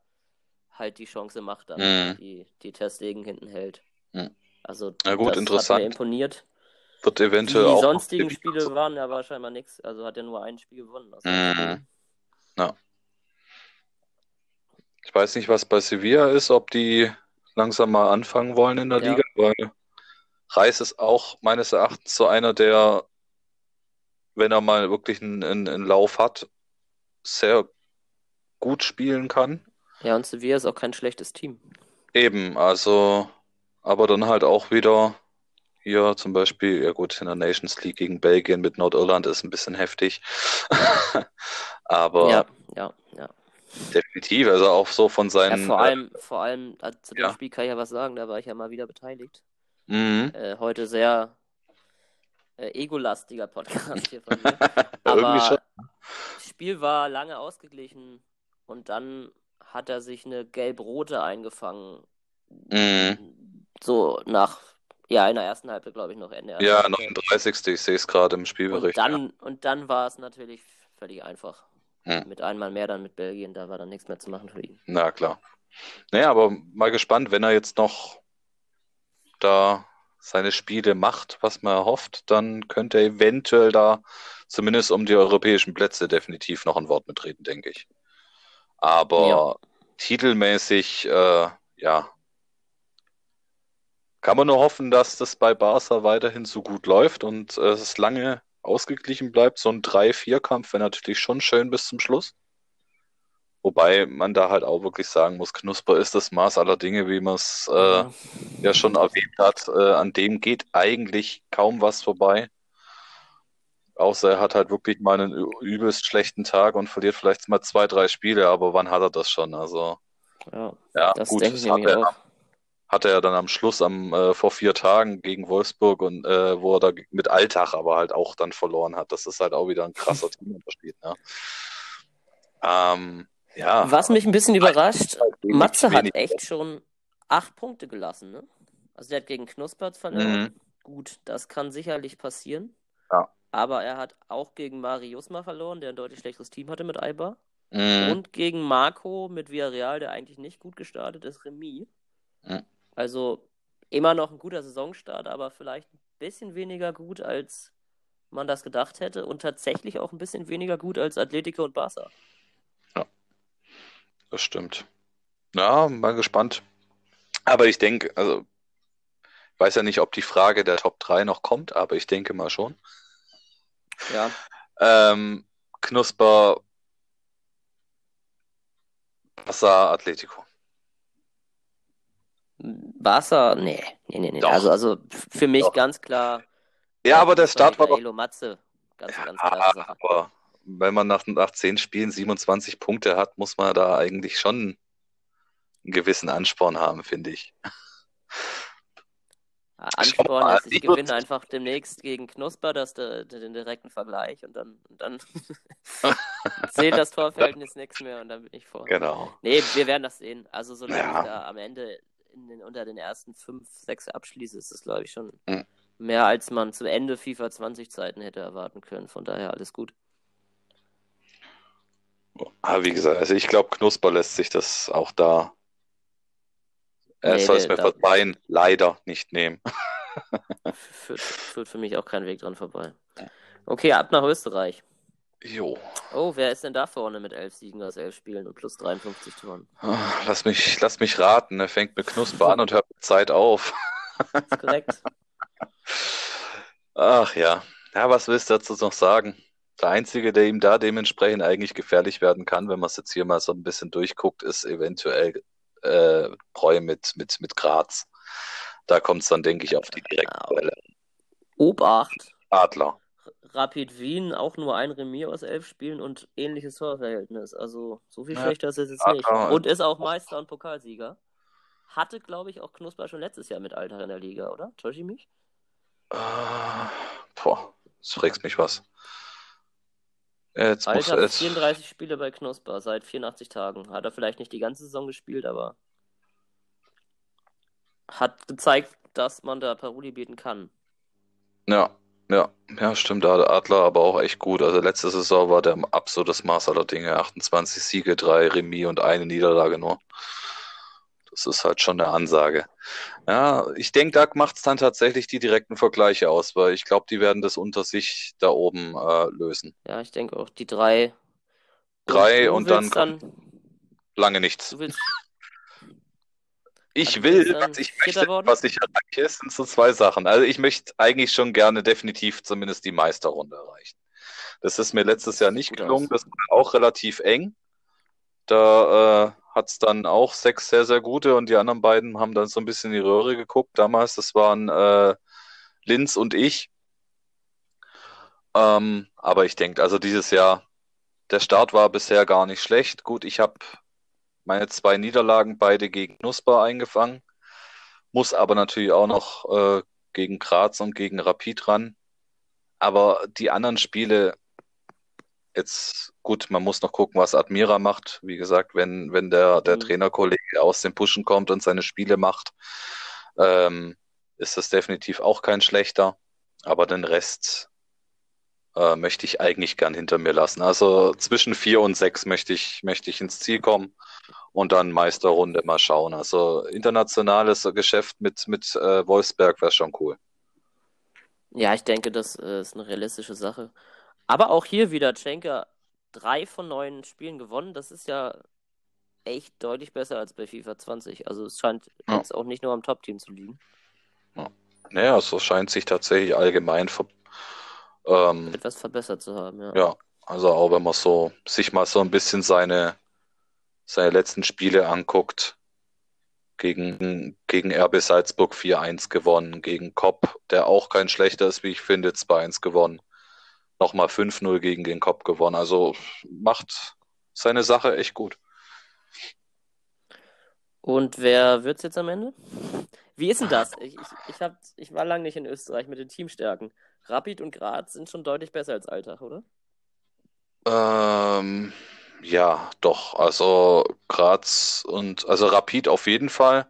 halt die Chance macht, dann mhm. die, die Testegen hinten hält. Mhm. Also Na gut, das interessant. hat mir imponiert. Wird eventuell die auch sonstigen Spiele waren ja wahrscheinlich nichts, also hat er nur ein Spiel gewonnen. Mhm. Ja. Ich weiß nicht, was bei Sevilla ist, ob die langsam mal anfangen wollen in der ja. Liga, weil Reis ist auch meines Erachtens so einer, der, wenn er mal wirklich einen, einen, einen Lauf hat, sehr gut spielen kann. Ja, und Sevilla ist auch kein schlechtes Team. Eben, also, aber dann halt auch wieder hier zum Beispiel, ja gut, in der Nations League gegen Belgien mit Nordirland ist ein bisschen heftig. aber ja, ja, ja. definitiv, also auch so von seinen. Ja, vor allem, äh, vor allem äh, zu dem ja. Spiel kann ich ja was sagen, da war ich ja mal wieder beteiligt. Mhm. Äh, heute sehr äh, egolastiger Podcast hier von mir. Aber das Spiel war lange ausgeglichen und dann hat er sich eine gelb-rote eingefangen. Mhm. So nach, ja, in der ersten Halbzeit, glaube ich, noch Ende. Ja, 39. Ich sehe es gerade im Spielbericht. Und dann, ja. und dann war es natürlich völlig einfach. Mhm. Mit einmal mehr dann mit Belgien, da war dann nichts mehr zu machen für ihn. Na klar. Naja, aber mal gespannt, wenn er jetzt noch da seine Spiele macht, was man erhofft, dann könnte er eventuell da zumindest um die europäischen Plätze definitiv noch ein Wort mitreden, denke ich. Aber ja. titelmäßig, äh, ja, kann man nur hoffen, dass das bei Barca weiterhin so gut läuft und äh, es lange ausgeglichen bleibt. So ein 3-4-Kampf wäre natürlich schon schön bis zum Schluss. Wobei man da halt auch wirklich sagen muss, Knusper ist das Maß aller Dinge, wie man es äh, ja. ja. schon erwähnt hat. Äh, an dem geht eigentlich kaum was vorbei. Außer er hat halt wirklich mal einen übelst schlechten Tag und verliert vielleicht mal zwei, drei Spiele, aber wann hat er das schon? Also, ja, ja das gut, das hat er, hat er dann am Schluss am, äh, vor vier Tagen gegen Wolfsburg und äh, wo er da mit Alltag aber halt auch dann verloren hat. Das ist halt auch wieder ein krasser Teamunterschied. Ne? Ähm, ja. Was mich ein bisschen überrascht, Matze hat echt schon acht Punkte gelassen, ne? Also der hat gegen Knuspert verloren. Mhm. Gut, das kann sicherlich passieren. Ja. Aber er hat auch gegen Marius mal verloren, der ein deutlich schlechteres Team hatte mit Aiba. Mhm. Und gegen Marco mit Villarreal, der eigentlich nicht gut gestartet ist, Remis. Mhm. Also immer noch ein guter Saisonstart, aber vielleicht ein bisschen weniger gut, als man das gedacht hätte. Und tatsächlich auch ein bisschen weniger gut als Atletico und Barca das stimmt. Ja, mal gespannt. Aber ich denke, also, ich weiß ja nicht, ob die Frage der Top 3 noch kommt, aber ich denke mal schon. Ja. Ähm, Knusper, Barca, Atletico. Barca, nee, nee, nee, nee. Also, also für mich Doch. ganz klar. Ja, aber der Start war doch. Matze. Ganz, ja, ganz klar. Aber wenn man nach, nach zehn Spielen 27 Punkte hat, muss man da eigentlich schon einen gewissen Ansporn haben, finde ich. Ansporn ist, ich gewinne einfach demnächst gegen Knusper, das de, de, den direkten Vergleich und dann, und dann zählt das Torverhältnis nichts mehr und dann bin ich vor. Genau. Nee, wir werden das sehen. Also solange ja. ich da am Ende den, unter den ersten fünf, sechs abschließe, ist das glaube ich schon mhm. mehr als man zu Ende FIFA 20 Zeiten hätte erwarten können. Von daher alles gut. Aber wie gesagt, also ich glaube, Knusper lässt sich das auch da. Er nee, soll es mir verzeihen, leider nicht nehmen. führt, führt für mich auch kein Weg dran vorbei. Okay, ab nach Österreich. Jo. Oh, wer ist denn da vorne mit elf Siegen aus elf Spielen und plus 53 Toren? Lass mich, lass mich raten, er fängt mit Knusper an und hört mit Zeit auf. Das ist korrekt. Ach ja. Ja, was willst du dazu noch sagen? Der Einzige, der ihm da dementsprechend eigentlich gefährlich werden kann, wenn man es jetzt hier mal so ein bisschen durchguckt, ist eventuell äh, Breu mit, mit, mit Graz. Da kommt es dann, denke ich, auf die direkte Quelle. Obacht. Adler. Rapid Wien auch nur ein Remis aus elf Spielen und ähnliches Torverhältnis. Also so viel ja, schlechter ist es jetzt nicht. Und ist auch Meister und Pokalsieger. Hatte, glaube ich, auch Knusper schon letztes Jahr mit Alter in der Liga, oder? Täusche ich mich? Uh, boah, das fragst mich was. Jetzt Alter, muss, jetzt... 34 Spiele bei Knusper seit 84 Tagen. Hat er vielleicht nicht die ganze Saison gespielt, aber. hat gezeigt, dass man da Paroli bieten kann. Ja, ja, ja, stimmt. Da hat Adler aber auch echt gut. Also letzte Saison war der absolutes Maß aller Dinge. 28 Siege, drei Remis und eine Niederlage nur. Das ist halt schon eine Ansage. Ja, ich denke, da macht es dann tatsächlich die direkten Vergleiche aus, weil ich glaube, die werden das unter sich da oben äh, lösen. Ja, ich denke auch, die drei. Drei und, und dann, dann lange nichts. Du willst ich Also will, was ich möchte, worden? was ich erreiche, sind so zwei Sachen. Also ich möchte eigentlich schon gerne definitiv zumindest die Meisterrunde erreichen. Das ist mir letztes Jahr nicht gelungen. Das war auch relativ eng. Da äh, hat es dann auch sechs sehr, sehr gute und die anderen beiden haben dann so ein bisschen in die Röhre geguckt. Damals, das waren äh, Linz und ich. Ähm, aber ich denke, also dieses Jahr, der Start war bisher gar nicht schlecht. Gut, ich habe meine zwei Niederlagen beide gegen Knusper eingefangen, muss aber natürlich auch noch äh, gegen Graz und gegen Rapid ran. Aber die anderen Spiele, jetzt gut, man muss noch gucken, was Admira macht. Wie gesagt, wenn, wenn der, der Mhm. Trainerkollege aus dem Pushen kommt und seine Spiele macht, ähm, ist das definitiv auch kein schlechter. Aber den Rest äh, möchte ich eigentlich gern hinter mir lassen. Also zwischen vier und sechs möchte ich, möchte ich ins Ziel kommen und dann Meisterrunde mal schauen. Also internationales Geschäft mit, mit äh, Wolfsberg wäre schon cool. Ja, ich denke, das äh, ist eine realistische Sache. Aber auch hier wieder, Schenker, drei von neun Spielen gewonnen. Das ist ja echt deutlich besser als bei FIFA 20. Also es scheint Ja. jetzt auch nicht nur am Top-Team zu liegen. Naja, so scheint sich tatsächlich allgemein ver ähm, Etwas verbessert zu haben, ja. ja, also auch wenn man so sich mal so ein bisschen seine, seine letzten Spiele anguckt, gegen, gegen RB Salzburg 4-1 gewonnen, gegen Kopp, der auch kein schlechter ist, wie ich finde, 2-1 gewonnen. Nochmal 5-0 gegen den Kopp gewonnen. Also macht seine Sache echt gut. Und wer wird's jetzt am Ende? Wie ist denn das? Ich, ich, ich, hab, ich war lange nicht in Österreich mit den Teamstärken. Rapid und Graz sind schon deutlich besser als Alltag, oder? Ähm, ja, doch. Also Graz und also Rapid auf jeden Fall.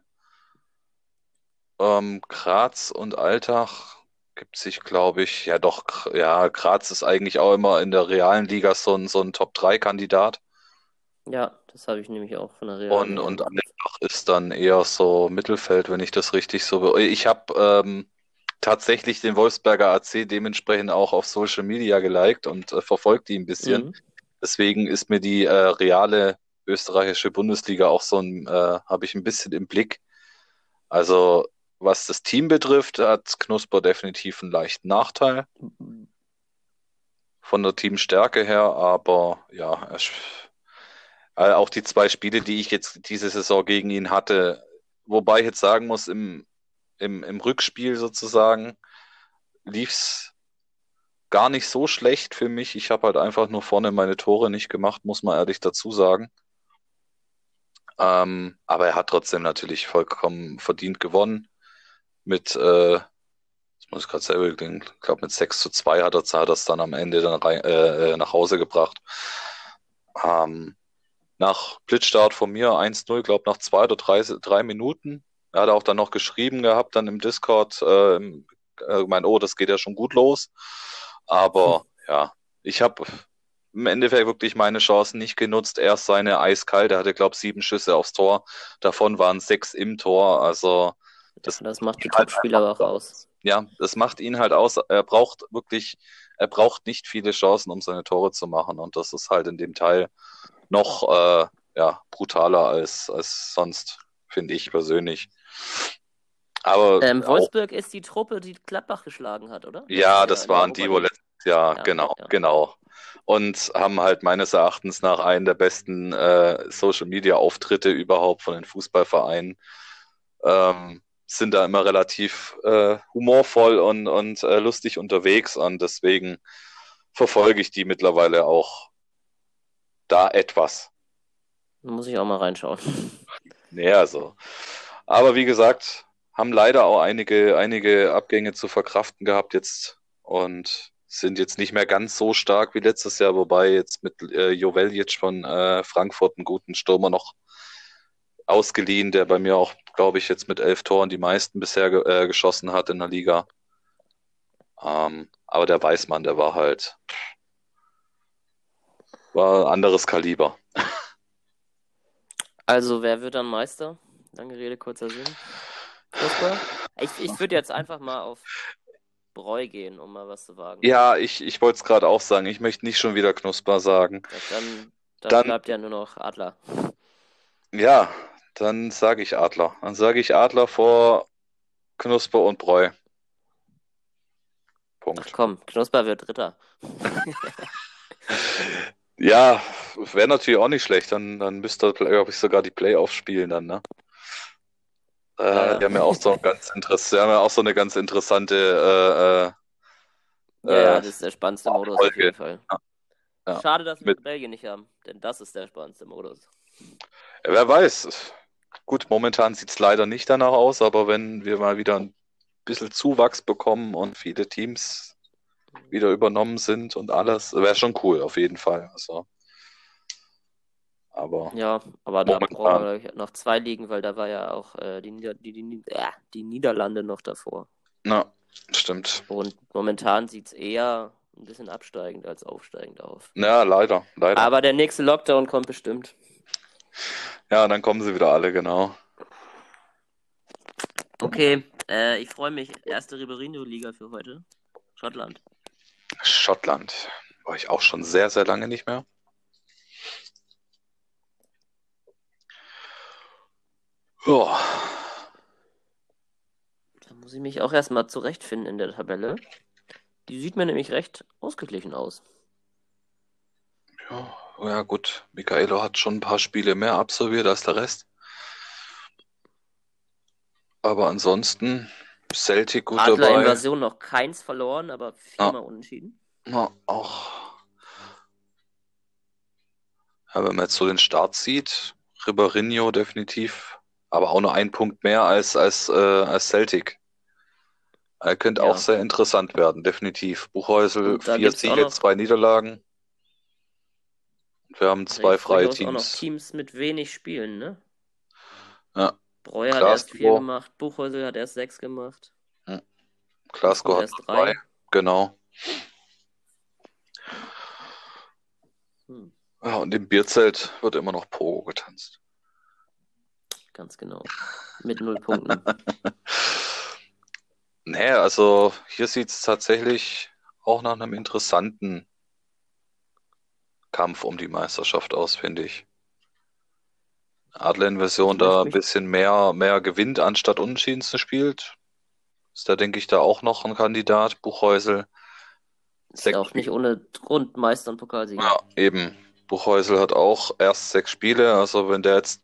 Ähm, Graz und Altach gibt sich, glaube ich, ja doch, ja, Graz ist eigentlich auch immer in der realen Liga so ein, so ein Top-3-Kandidat. Ja, das habe ich nämlich auch von der Real. Und, und Altach ist dann eher so Mittelfeld, wenn ich das richtig so. Ich habe ähm, tatsächlich den Wolfsberger AC dementsprechend auch auf Social Media geliked und äh, verfolgt die ein bisschen. Mhm. Deswegen ist mir die äh, reale österreichische Bundesliga auch so ein, äh, habe ich ein bisschen im Blick. Also, was das Team betrifft, hat Knusper definitiv einen leichten Nachteil von der Teamstärke her, aber ja, äh, auch die zwei Spiele, die ich jetzt diese Saison gegen ihn hatte, wobei ich jetzt sagen muss, im, im, im Rückspiel sozusagen lief's gar nicht so schlecht für mich. Ich habe halt einfach nur vorne meine Tore nicht gemacht, muss man ehrlich dazu sagen. Ähm, aber er hat trotzdem natürlich vollkommen verdient gewonnen. Mit, äh, das muss ich gerade selber denken, ich glaube mit 6 zu 2 hat er das dann am Ende dann rein, äh, äh, nach Hause gebracht. Ähm, nach Blitzstart von mir 1-0, glaube nach zwei oder drei, drei Minuten. Er hat auch dann noch geschrieben gehabt, dann im Discord, äh, im- äh, mein, oh, das geht ja schon gut los. Aber ja, ich habe im Endeffekt wirklich meine Chancen nicht genutzt. Erst seine eiskalt, er hatte, glaube ich, sieben Schüsse aufs Tor. Davon waren sechs im Tor. Also das, Das macht die halt Topspieler aber auch aus. ja, das macht ihn halt aus. Er braucht wirklich, er braucht nicht viele Chancen, um seine Tore zu machen. Und das ist halt in dem Teil noch äh, ja, brutaler als, als sonst, finde ich persönlich. Aber Ähm, auch, Wolfsburg ist die Truppe, die Gladbach geschlagen hat, oder? ja, das der waren die, wo letztes Jahr, Ja, genau, ja. genau. Und haben halt meines Erachtens nach einen der besten äh, Social Media Auftritte überhaupt von den Fußballvereinen. Ähm, sind da immer relativ äh, humorvoll und, und äh, lustig unterwegs und deswegen verfolge ich die mittlerweile auch da etwas. Muss ich auch mal reinschauen. Näher so. Aber wie gesagt, haben leider auch einige, einige Abgänge zu verkraften gehabt jetzt und sind jetzt nicht mehr ganz so stark wie letztes Jahr, wobei jetzt mit äh, Joveljic von äh, Frankfurt einen guten Stürmer noch ausgeliehen, der bei mir auch, glaube ich, jetzt mit elf Toren die meisten bisher ge äh, geschossen hat in der Liga. Ähm, aber der Weißmann, der war halt war anderes Kaliber. Also, wer wird dann Meister? Lange Rede, kurzer Sinn. Fußball? Ich, ich würde jetzt einfach mal auf Bräu gehen, um mal was zu wagen. Ja, ich, ich wollte es gerade auch sagen. Ich möchte nicht schon wieder Knusper sagen. Ja, dann, dann, Dann- bleibt ja nur noch Adler. Ja, dann sage ich Adler. Dann sage ich Adler vor Knusper und Bräu. Ach Punkt. komm, Knusper wird Dritter. Ja, wäre natürlich auch nicht schlecht. Dann, dann müsste, glaube ich, sogar die Playoffs spielen dann, ne? Äh, Ja. Die haben ja auch so ganz interess die haben ja auch so eine ganz interessante äh, äh, Ja, Äh, das ist der spannendste Modus auf Folge. jeden Fall. Ja. Ja. Schade, dass wir Mit- Belgien nicht haben, denn das ist der spannendste Modus. Ja, wer weiß. Gut, momentan sieht es leider nicht danach aus, aber wenn wir mal wieder ein bisschen Zuwachs bekommen und viele Teams wieder übernommen sind und alles, wäre schon cool, auf jeden Fall. Also, aber Ja, aber da brauchen wir noch zwei Ligen, weil da war ja auch äh, die, Nieder die, die, äh, die Niederlande noch davor. na, stimmt. Und momentan sieht es eher ein bisschen absteigend als aufsteigend auf. Ja, leider, leider. Aber der nächste Lockdown kommt bestimmt. Ja, dann kommen sie wieder alle, genau. Okay, äh, ich freue mich. Erste Riberino-Liga für heute. Schottland. Schottland. War ich auch schon sehr, sehr lange nicht mehr. Ja, Da muss ich mich auch erstmal zurechtfinden in der Tabelle. Die sieht mir nämlich recht ausgeglichen aus. ja, ja, gut. Michaelo hat schon ein paar Spiele mehr absolviert als der Rest. Aber ansonsten Celtic gut dabei. Adler-Invasion noch keins verloren, aber viermal unentschieden. Na, auch. Ja, wenn man jetzt so den Start sieht, Ribeirinho definitiv, aber auch nur ein Punkt mehr als, als, äh, als Celtic. Er könnte Ja. auch sehr interessant werden, definitiv. Buchhäusel, vier Siege, zwei Niederlagen. Wir haben Da zwei gibt's freie durchaus auch noch Teams. Teams mit wenig Spielen, ne? Ja. Breuer hat erst vier gemacht, Buchhäusel hat erst sechs gemacht. Glasgow hat drei. drei. Genau. Hm, Ja, und im Bierzelt wird immer noch Pogo getanzt. ganz genau. Mit null Punkten. Nee, also hier sieht es tatsächlich auch nach einem interessanten Kampf um die Meisterschaft aus, finde ich. Adler-Inversion da ein bisschen mehr, mehr gewinnt, anstatt unentschieden zu spielt. Ist da, denke ich, da auch noch ein Kandidat. Buchhäusel. Ist ja auch nicht ohne Grund Meister und Pokalsieger. Ja, eben. Buchhäusel hat auch erst sechs Spiele. Also wenn der jetzt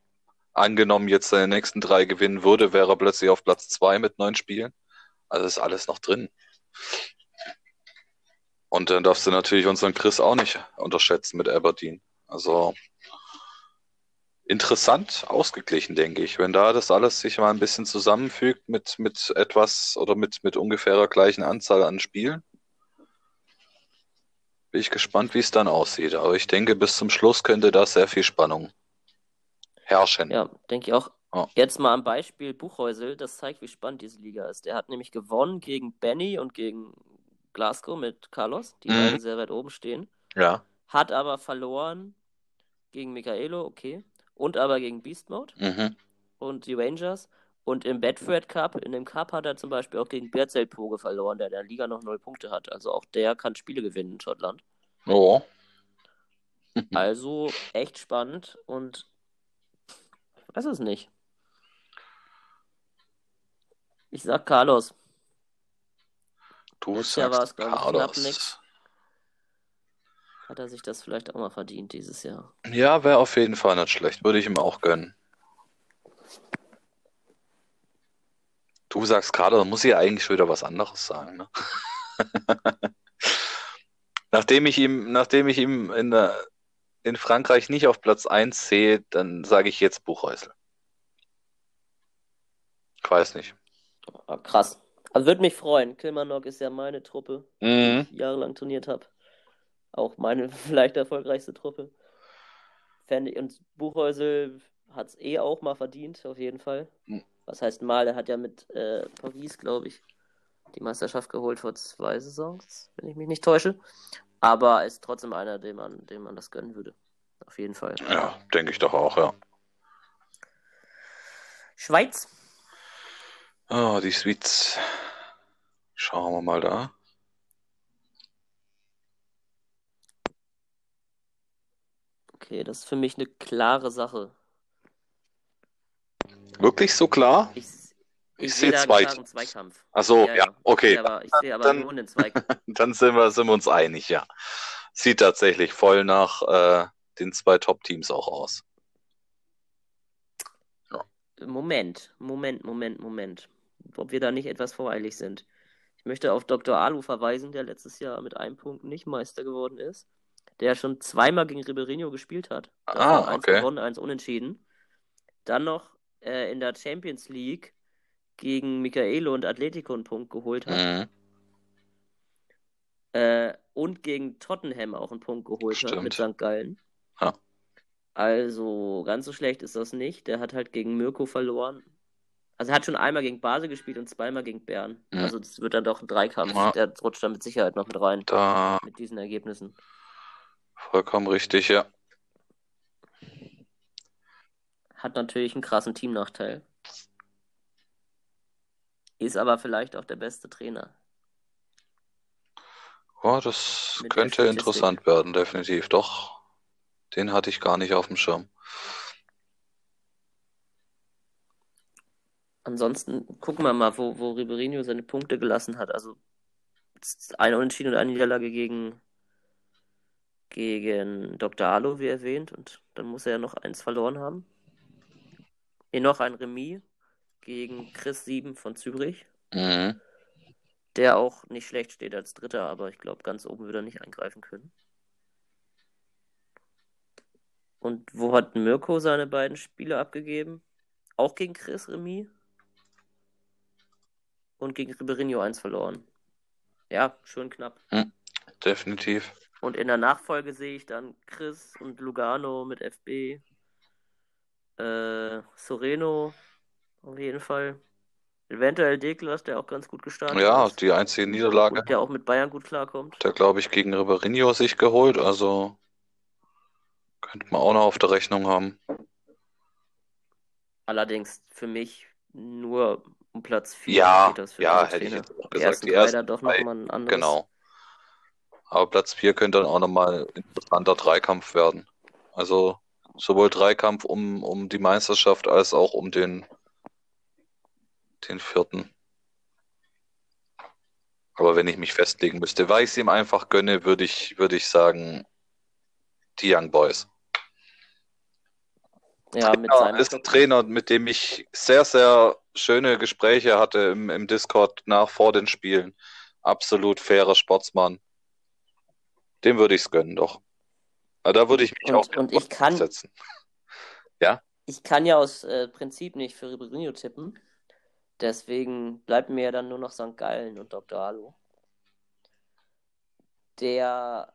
angenommen jetzt seine nächsten drei gewinnen würde, wäre er plötzlich auf Platz zwei mit neun Spielen. Also ist alles noch drin. Und dann darfst du natürlich unseren Chris auch nicht unterschätzen mit Aberdeen. Also interessant, ausgeglichen, denke ich. Wenn da das alles sich mal ein bisschen zusammenfügt mit, mit etwas oder mit, mit ungefährer gleichen Anzahl an Spielen. Bin ich gespannt, wie es dann aussieht. Aber ich denke, bis zum Schluss könnte da sehr viel Spannung herrschen. Ja, denke ich auch. Ja. Jetzt mal am Beispiel Buchhäusel, das zeigt, wie spannend diese Liga ist. Der hat nämlich gewonnen gegen Benny und gegen Glasgow mit Carlos, die Mhm. beiden sehr weit oben stehen. Ja. Hat aber verloren gegen Michaelo, okay. Und aber gegen Beast Mode Mhm. und die Rangers. Und im Bedford Cup, in dem Cup hat er zum Beispiel auch gegen Berzelt Poge verloren, der in der Liga noch null Punkte hat. Also auch der kann Spiele gewinnen in Schottland. Oh. Also echt spannend und ich weiß es nicht. Ich sag Carlos. Du Letztes Jahr sagst war es, glaub ich, knapp Carlos. nix. Hat er sich das vielleicht auch mal verdient dieses Jahr? Ja, wäre auf jeden Fall nicht schlecht. Würde ich ihm auch gönnen. Du sagst gerade, dann muss ich eigentlich schon wieder was anderes sagen. Ne? nachdem ich ihm, nachdem ich ihm in, der, in Frankreich nicht auf Platz 1 sehe, dann sage ich jetzt Buchhäusl. Ich weiß nicht. Krass. Also würde mich freuen. Kilmarnock ist ja meine Truppe, Mhm. die ich jahrelang trainiert habe. Auch meine vielleicht erfolgreichste Truppe. Fände ich, und Buchhäusel hat es eh auch mal verdient, auf jeden Fall. Hm. Was heißt mal, er hat ja mit äh, Paris, glaube ich, die Meisterschaft geholt vor zwei Saisons, wenn ich mich nicht täusche. Aber ist trotzdem einer, dem man, dem man das gönnen würde. Auf jeden Fall. Ja, denke ich doch auch, ja. Schweiz. Ah, die Schweiz. Schauen wir mal da. Okay, das ist für mich eine klare Sache. Wirklich so klar? Ich, Ich ich sehe zwei. Zweikampf. Ach so, ja, okay. Ich sehe aber, ich sehe aber Dann- nur einen Zweikampf. Dann sind wir, sind wir uns einig, ja. Sieht tatsächlich voll nach äh, den zwei Top-Teams auch aus. Moment, Moment, Moment, Moment. Ob wir da nicht etwas voreilig sind. Ich möchte auf Dr. Alu verweisen, der letztes Jahr mit einem Punkt nicht Meister geworden ist. Der schon zweimal gegen Ribeirinho gespielt hat. Ah, eins okay. gewonnen, eins unentschieden. Dann noch äh, in der Champions League gegen Michaelo und Atletico einen Punkt geholt hat. Mhm. Äh, und gegen Tottenham auch einen Punkt geholt hat Stimmt. mit St. Gallen. Ja. Also ganz so schlecht ist das nicht. Der hat halt gegen Mirko verloren. Also er hat schon einmal gegen Basel gespielt und zweimal gegen Bern. Mhm. Also das wird dann doch ein Dreikampf. Ja. Der rutscht dann mit Sicherheit noch mit rein Da mit diesen Ergebnissen. vollkommen richtig, ja. Hat natürlich einen krassen Teamnachteil. Ist aber vielleicht auch der beste Trainer. Oh, das Mit könnte interessant werden, definitiv. Doch, den hatte ich gar nicht auf dem Schirm. Ansonsten gucken wir mal, wo, wo Ribeirinho seine Punkte gelassen hat. Also eine Unentschieden und eine Niederlage gegen, gegen Dr. Alo, wie erwähnt. Und dann muss er ja noch eins verloren haben. Hier noch ein Remis gegen Chris Sieben von Zürich, Mhm. der auch nicht schlecht steht als Dritter, aber ich glaube, ganz oben wird er nicht eingreifen können. Und wo hat Mirko seine beiden Spiele abgegeben? Auch gegen Chris Remis. Und gegen Ribeirinho 1 verloren. Ja, schön knapp. Definitiv. Und in der Nachfolge sehe ich dann Chris und Lugano mit FB. Äh, Soreno auf jeden Fall. Eventuell Deklas, der auch ganz gut gestartet Ja, ist. die einzige Niederlage Und der auch mit Bayern gut klarkommt. hat er, glaube ich, gegen Ribeirinho sich geholt. Also könnte man auch noch auf der Rechnung haben. Allerdings für mich nur um Platz 4 Ja, steht das für ja, hätte ich Trainer. jetzt auch Die gesagt. ersten Die drei ersten da doch drei, nochmal ein anderes. Genau. Aber Platz 4 könnte dann auch nochmal ein interessanter Dreikampf werden. Also sowohl Dreikampf um, um die Meisterschaft als auch um den, den vierten. Aber wenn ich mich festlegen müsste, weil ich es ihm einfach gönne, würde ich, würde ich sagen, die Young Boys. Ja, mit Ja, seinem ist ein Trainer, mit dem ich sehr, sehr schöne Gespräche hatte im, im Discord nach vor den Spielen. Absolut fairer Sportsmann. Dem würde ich es gönnen, doch. Aber da würde ich mich Und- auch und ich kann- setzen. Ich kann ja aus äh, Prinzip nicht für Ribeirinho tippen. Deswegen bleibt mir ja dann nur noch St. Gallen und Dr. Alu. Der,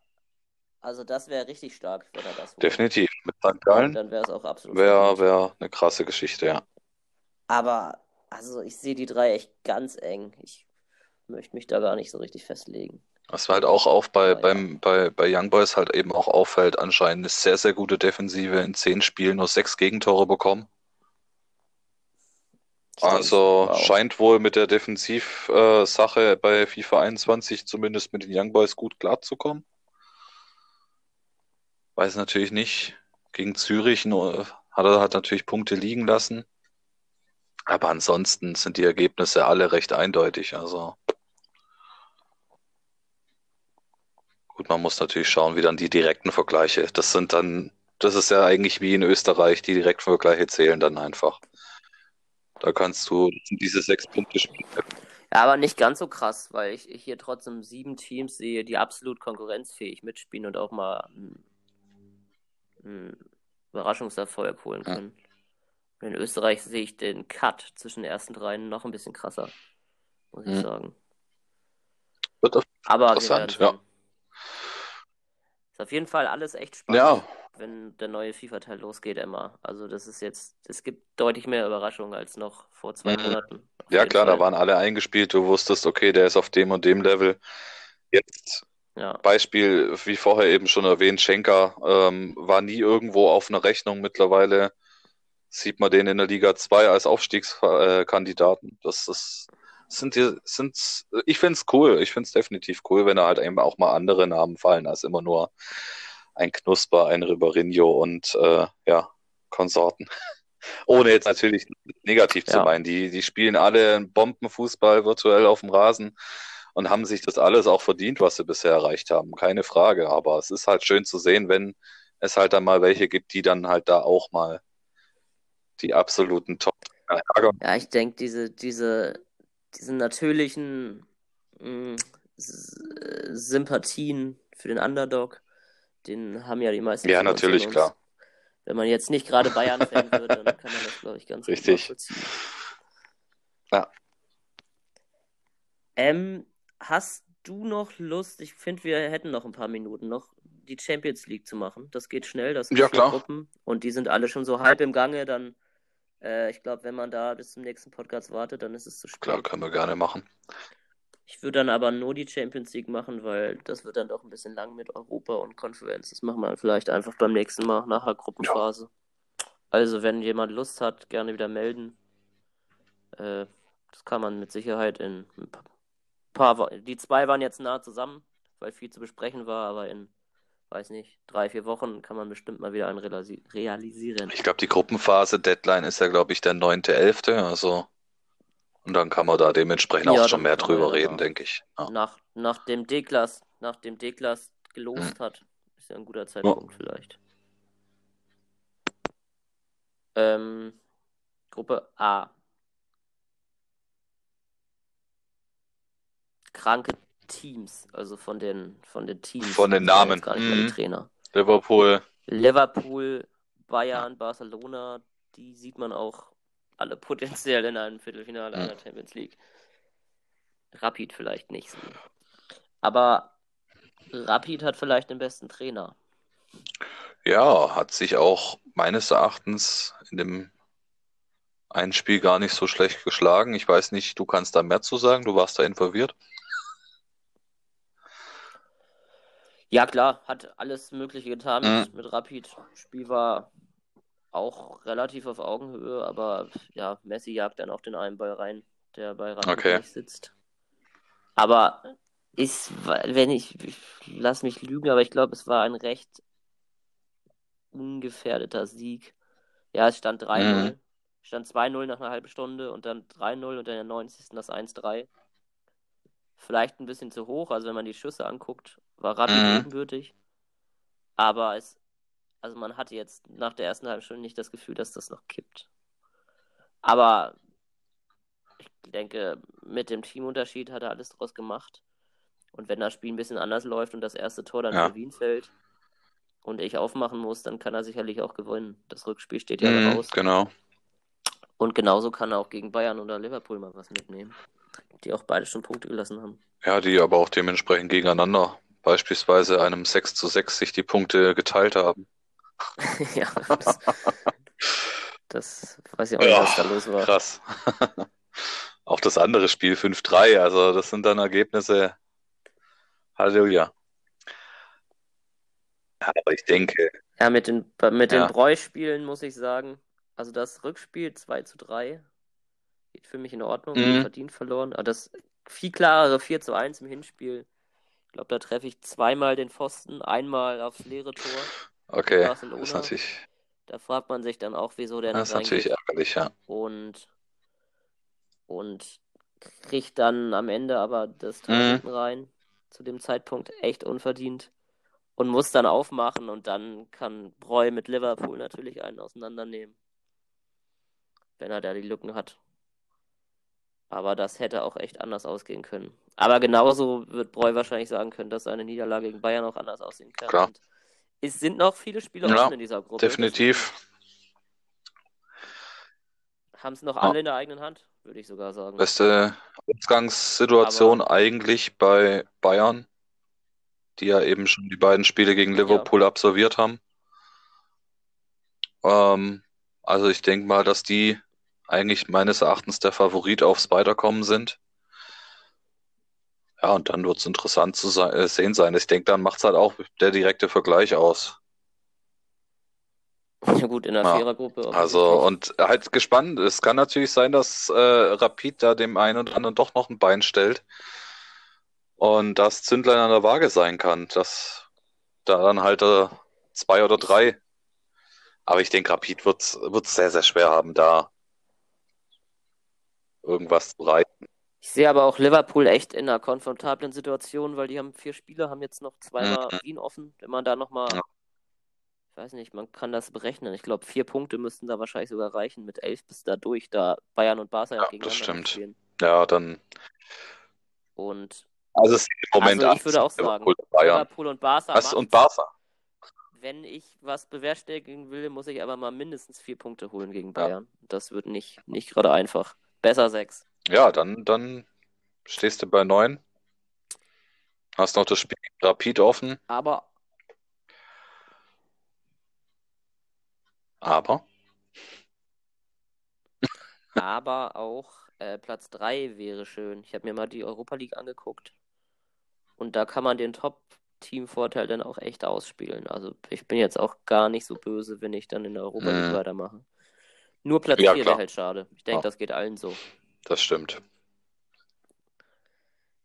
also das wäre richtig stark, wenn er das. Definitiv. Mit St. Gallen dann wäre es auch absolut wäre wär eine krasse Geschichte, ja. Aber, also ich sehe die drei echt ganz eng. Ich möchte mich da gar nicht so richtig festlegen. Was halt auch auf bei, ja. beim, bei, bei Young Boys halt eben auch auffällt, anscheinend eine sehr, sehr gute Defensive in zehn Spielen nur sechs Gegentore bekommen. Also wow. scheint wohl mit der Defensivsache bei FIFA 21 zumindest mit den Young Boys gut klarzukommen. Weiß natürlich nicht. Gegen Zürich hat er halt natürlich Punkte liegen lassen. Aber ansonsten sind die Ergebnisse alle recht eindeutig. Also gut, man muss natürlich schauen, wie dann die direkten Vergleiche. Das sind dann, das ist ja eigentlich wie in Österreich, die direkten Vergleiche zählen dann einfach. Da kannst du diese sechs Punkte spielen. Ja, aber nicht ganz so krass, weil ich ich hier trotzdem sieben Teams sehe, die absolut konkurrenzfähig mitspielen und auch mal einen, Überraschungserfolg holen Ja. können. Und in Österreich sehe ich den Cut zwischen den ersten dreien noch ein bisschen krasser, muss ich Mhm. sagen. Wird auf- Aber Interessant, ja. Ist auf jeden Fall alles echt spannend. Ja, wenn der neue FIFA-Teil losgeht, immer. Also das ist jetzt, es gibt deutlich mehr Überraschungen als noch vor zwei Mhm. Monaten. Ja, klar, da Fall. waren alle eingespielt. Du wusstest, okay, der ist auf dem und dem Level. Jetzt Ja. Beispiel, wie vorher eben schon erwähnt, Schenker ähm, war nie irgendwo auf einer Rechnung. Mittlerweile sieht man den in der Liga 2 als Aufstiegskandidaten. Das ist, sind die, sind, ich finde es cool. Ich finde es definitiv cool, wenn da halt eben auch mal andere Namen fallen, als immer nur ein Knusper, ein Ribeirinho und äh, ja, Konsorten. Ohne jetzt natürlich negativ zu Ja. meinen. Die, die spielen alle Bombenfußball virtuell auf dem Rasen und haben sich das alles auch verdient, was sie bisher erreicht haben. Keine Frage. Aber es ist halt schön zu sehen, wenn es halt dann mal welche gibt, die dann halt da auch mal die absoluten Top ärgern. Ja, ich denke, diese, diese, diese natürlichen mh, äh, Sympathien für den Underdog, den haben ja die meisten Ja, natürlich, klar. Wenn man jetzt nicht gerade Bayern-Fan wird, dann kann man das, glaube ich, ganz gut Richtig. Ja. Ähm, hast du noch Lust? Ich finde, wir hätten noch ein paar Minuten noch die Champions League zu machen. Das geht schnell, das sind Ja, klar. Gruppen und die sind alle schon so halb im Gange. Dann, äh, ich glaube, wenn man da bis zum nächsten Podcast wartet, dann ist es zu spät. Klar, können wir gerne machen. Ich würde dann aber nur die Champions League machen, weil das wird dann doch ein bisschen lang mit Europa und Konferenz. Das machen wir vielleicht einfach beim nächsten Mal nach der Gruppenphase. Also, wenn jemand Lust hat, gerne wieder melden. Äh, das kann man mit Sicherheit in ein paar. Die zwei waren jetzt nah zusammen, weil viel zu besprechen war, aber in, weiß nicht, drei, vier Wochen kann man bestimmt mal wieder einen realisi realisieren. Ich glaube, die Gruppenphase Deadline ist ja, glaube ich, der 9.11. Also, und dann kann man da dementsprechend Ja, auch schon mehr drüber reden, da- denke ich. Ja. Nach, nachdem Deklas, nachdem Deklas gelost hat, ist ja ein guter Zeitpunkt vielleicht. Ähm, Gruppe A. Kranke Teams, also von den, von den Teams. Von den Namen, Gar nicht mhm. die Trainer. Liverpool, Liverpool, Bayern, Barcelona, die sieht man auch alle potenziell in einem Viertelfinale Mhm. einer Champions League. Rapid vielleicht nicht so. Aber Rapid hat vielleicht den besten Trainer. ja, hat sich auch meines Erachtens in dem einen Spiel gar nicht so schlecht geschlagen. Ich weiß nicht, du kannst da mehr zu sagen, du warst da involviert. Ja, klar, hat alles Mögliche getan Mhm. mit, mit Rapid. Spiel war auch relativ auf Augenhöhe, aber ja, Messi jagt dann auch den einen Ball rein, der bei Rapid Okay. nicht sitzt. Aber ist, wenn ich, ich lass mich lügen, aber ich glaube, es war ein recht ungefährdeter Sieg. Ja, es stand 3-0. Mhm. Stand 2-0 nach einer halben Stunde und dann 3-0 und dann in der 90. das 1-3. Vielleicht ein bisschen zu hoch, also wenn man die Schüsse anguckt, war Rapid Mhm. ebenbürtig. Aber es, also man hatte jetzt nach der ersten halben Stunde nicht das Gefühl, dass das noch kippt. Aber ich denke, mit dem Teamunterschied hat er alles draus gemacht. Und wenn das Spiel ein bisschen anders läuft und das erste Tor dann Ja. für Wien fällt und ich aufmachen muss, dann kann er sicherlich auch gewinnen. Das Rückspiel steht ja Mhm, raus. genau. Und genauso kann er auch gegen Bayern oder Liverpool mal was mitnehmen. Die auch beide schon Punkte gelassen haben. Ja, die aber auch dementsprechend gegeneinander beispielsweise einem 6 zu 6 sich die Punkte geteilt haben. ja, das, das weiß ich auch nicht, Ja, was da los war. Krass. Auch das andere Spiel 5-3, also das sind dann Ergebnisse. Halleluja. Ja, aber ich denke, Ja, mit den, mit den Ja. Breu-Spielen muss ich sagen, also das Rückspiel 2 zu 3 geht für mich in Ordnung, Mhm. verdient verloren. Aber das viel klarere 4 zu 1 im Hinspiel, ich glaube, da treffe ich zweimal den Pfosten, einmal aufs leere Tor. okay, Barcelona. ist natürlich, Da fragt man sich dann auch, wieso der das nicht ist natürlich ärgerlich, ja. Und, und kriegt dann am Ende aber das Tor Mhm. hinten rein, zu dem Zeitpunkt echt unverdient. Und muss dann aufmachen und dann kann Breu mit Liverpool natürlich einen auseinandernehmen. Wenn er da die Lücken hat. Aber das hätte auch echt anders ausgehen können. Aber genauso wird Breu wahrscheinlich sagen können, dass seine Niederlage gegen Bayern auch anders aussehen kann. Klar. Und es sind noch viele Spiele Ja, in dieser Gruppe. Definitiv. Haben es noch Ja. alle in der eigenen Hand, würde ich sogar sagen. Beste Ausgangssituation eigentlich bei Bayern, die ja eben schon die beiden Spiele gegen Liverpool absolviert haben. Ähm, also ich denke mal, dass die eigentlich meines Erachtens der Favorit aufs Weiterkommen sind. Ja, und dann wird es interessant zu sein, äh, sehen sein. Ich denke, dann macht es halt auch der direkte Vergleich aus. Ja gut, in der Ja. Vierergruppe. Also, und halt gespannt. Es kann natürlich sein, dass äh, Rapid da dem einen oder anderen doch noch ein Bein stellt. Und das Zündlein an der Waage sein kann. Dass da dann halt äh, zwei oder drei. Aber ich denke, Rapid wird es sehr, sehr schwer haben, da irgendwas zu reißen. Ich sehe aber auch Liverpool echt in einer komfortablen Situation, weil die haben vier Spieler, haben jetzt noch zweimal Mhm. Wien offen. Wenn man da nochmal, Ja. ich weiß nicht, man kann das berechnen. Ich glaube, vier Punkte müssten da wahrscheinlich sogar reichen. Mit elf bis da durch, da Bayern und Barca Ja, das gegeneinander stimmt. spielen. Ja, dann. Und Also es ist im Moment Also ich würde auch 18 sagen, Liverpool. Liverpool und Barca Was? Und Barca. Wenn ich was bewerkstelligen will, muss ich aber mal mindestens vier Punkte holen gegen Bayern. Das wird nicht, nicht gerade einfach. Besser sechs. Ja, dann, dann stehst du bei neun. Hast noch das Spiel Rapid offen, Aber aber Aber auch äh, Platz 3 wäre schön. Ich habe mir mal die Europa League angeguckt. Und da kann man den Top-Team-Vorteil dann auch echt ausspielen. Also ich bin jetzt auch gar nicht so böse, wenn ich dann in der Europa League Mhm. weitermache. Nur Platz Ja, 4 klar. wäre halt schade. Ich denke, Ja. das geht allen so. das stimmt.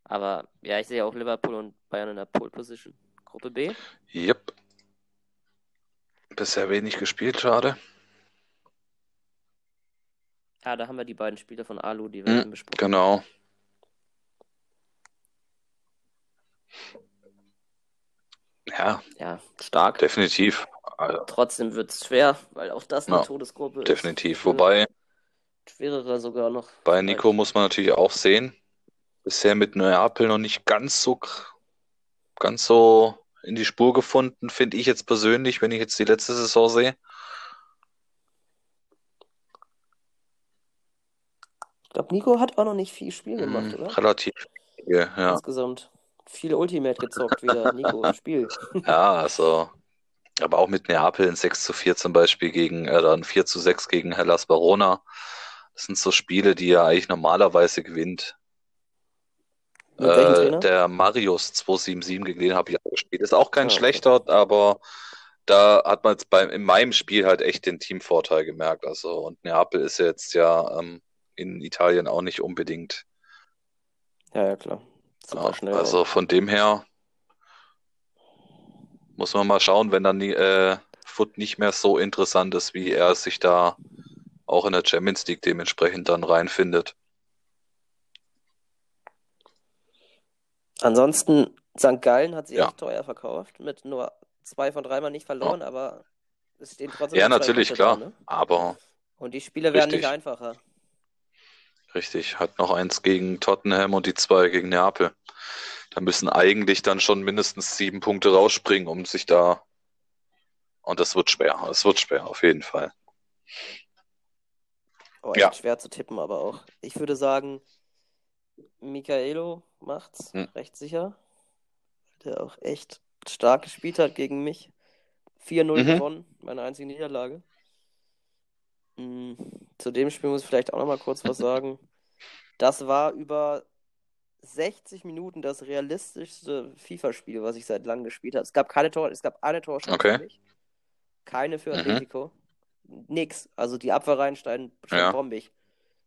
Aber ja, ich sehe auch Liverpool und Bayern in der Pole Position. Gruppe B. Yep. Bisher wenig gespielt, schade. Ja, da haben wir die beiden Spiele von Alu, die wir eben besprochen Genau. Ja, Ja, stark. definitiv. Also, Trotzdem wird es schwer, weil auch das eine Ja, Todesgruppe ist. definitiv. Wobei, Schwerere sogar noch. bei Nico muss man natürlich auch sehen, bisher mit Neapel noch nicht ganz so, ganz so in die Spur gefunden, finde ich jetzt persönlich, wenn ich jetzt die letzte Saison sehe. Ich glaube, Nico hat auch noch nicht viel Spiel gemacht, Hm, oder? relativ. wenige, Ja. Insgesamt. Viel Ultimate gezockt wieder, Nico im Spiel. Ja, also, aber auch mit Neapel ein 6 zu 4 zum Beispiel gegen, äh, dann 4 zu 6 gegen Hellas Verona. Das sind so Spiele, die er eigentlich normalerweise gewinnt. Äh, der Marius 277, gegen den habe ich auch gespielt. Ist auch kein Ah, okay. schlechter, aber da hat man jetzt beim, in meinem Spiel halt echt den Teamvorteil gemerkt. Also, und Neapel ist ja jetzt ja ähm, in Italien auch nicht unbedingt. Ja, ja, klar. Super Ja, schnell. also von dem her muss man mal schauen, wenn dann die, äh, Foot nicht mehr so interessant ist, wie er sich da auch in der Champions League dementsprechend dann reinfindet. Ansonsten, St. Gallen hat sich Ja. echt teuer verkauft, mit nur zwei von dreimal nicht verloren, aber es stehen trotzdem Ja, natürlich, Punkte klar. da, ne? Aber Und die Spiele werden Richtig. nicht einfacher. richtig, hat noch eins gegen Tottenham und die zwei gegen Neapel. Da müssen eigentlich dann schon mindestens sieben Punkte rausspringen, um sich da. Und das wird schwer. Es wird schwer, auf jeden Fall. Oh, echt Ja. schwer zu tippen, aber auch. Ich würde sagen, Michaelo macht's Hm. recht sicher. Der auch echt stark gespielt hat gegen mich. 4-0 Mhm. gewonnen, meine einzige Niederlage. Mm, Zu dem Spiel muss ich vielleicht auch noch mal kurz was sagen. Das war über 60 Minuten das realistischste FIFA-Spiel, was ich seit langem gespielt habe. Es gab keine Tor, es gab eine Torchance Okay. für mich. Keine für Mhm. Atletico. Nix. Also die Abwehrreihen schon Ja. bombig.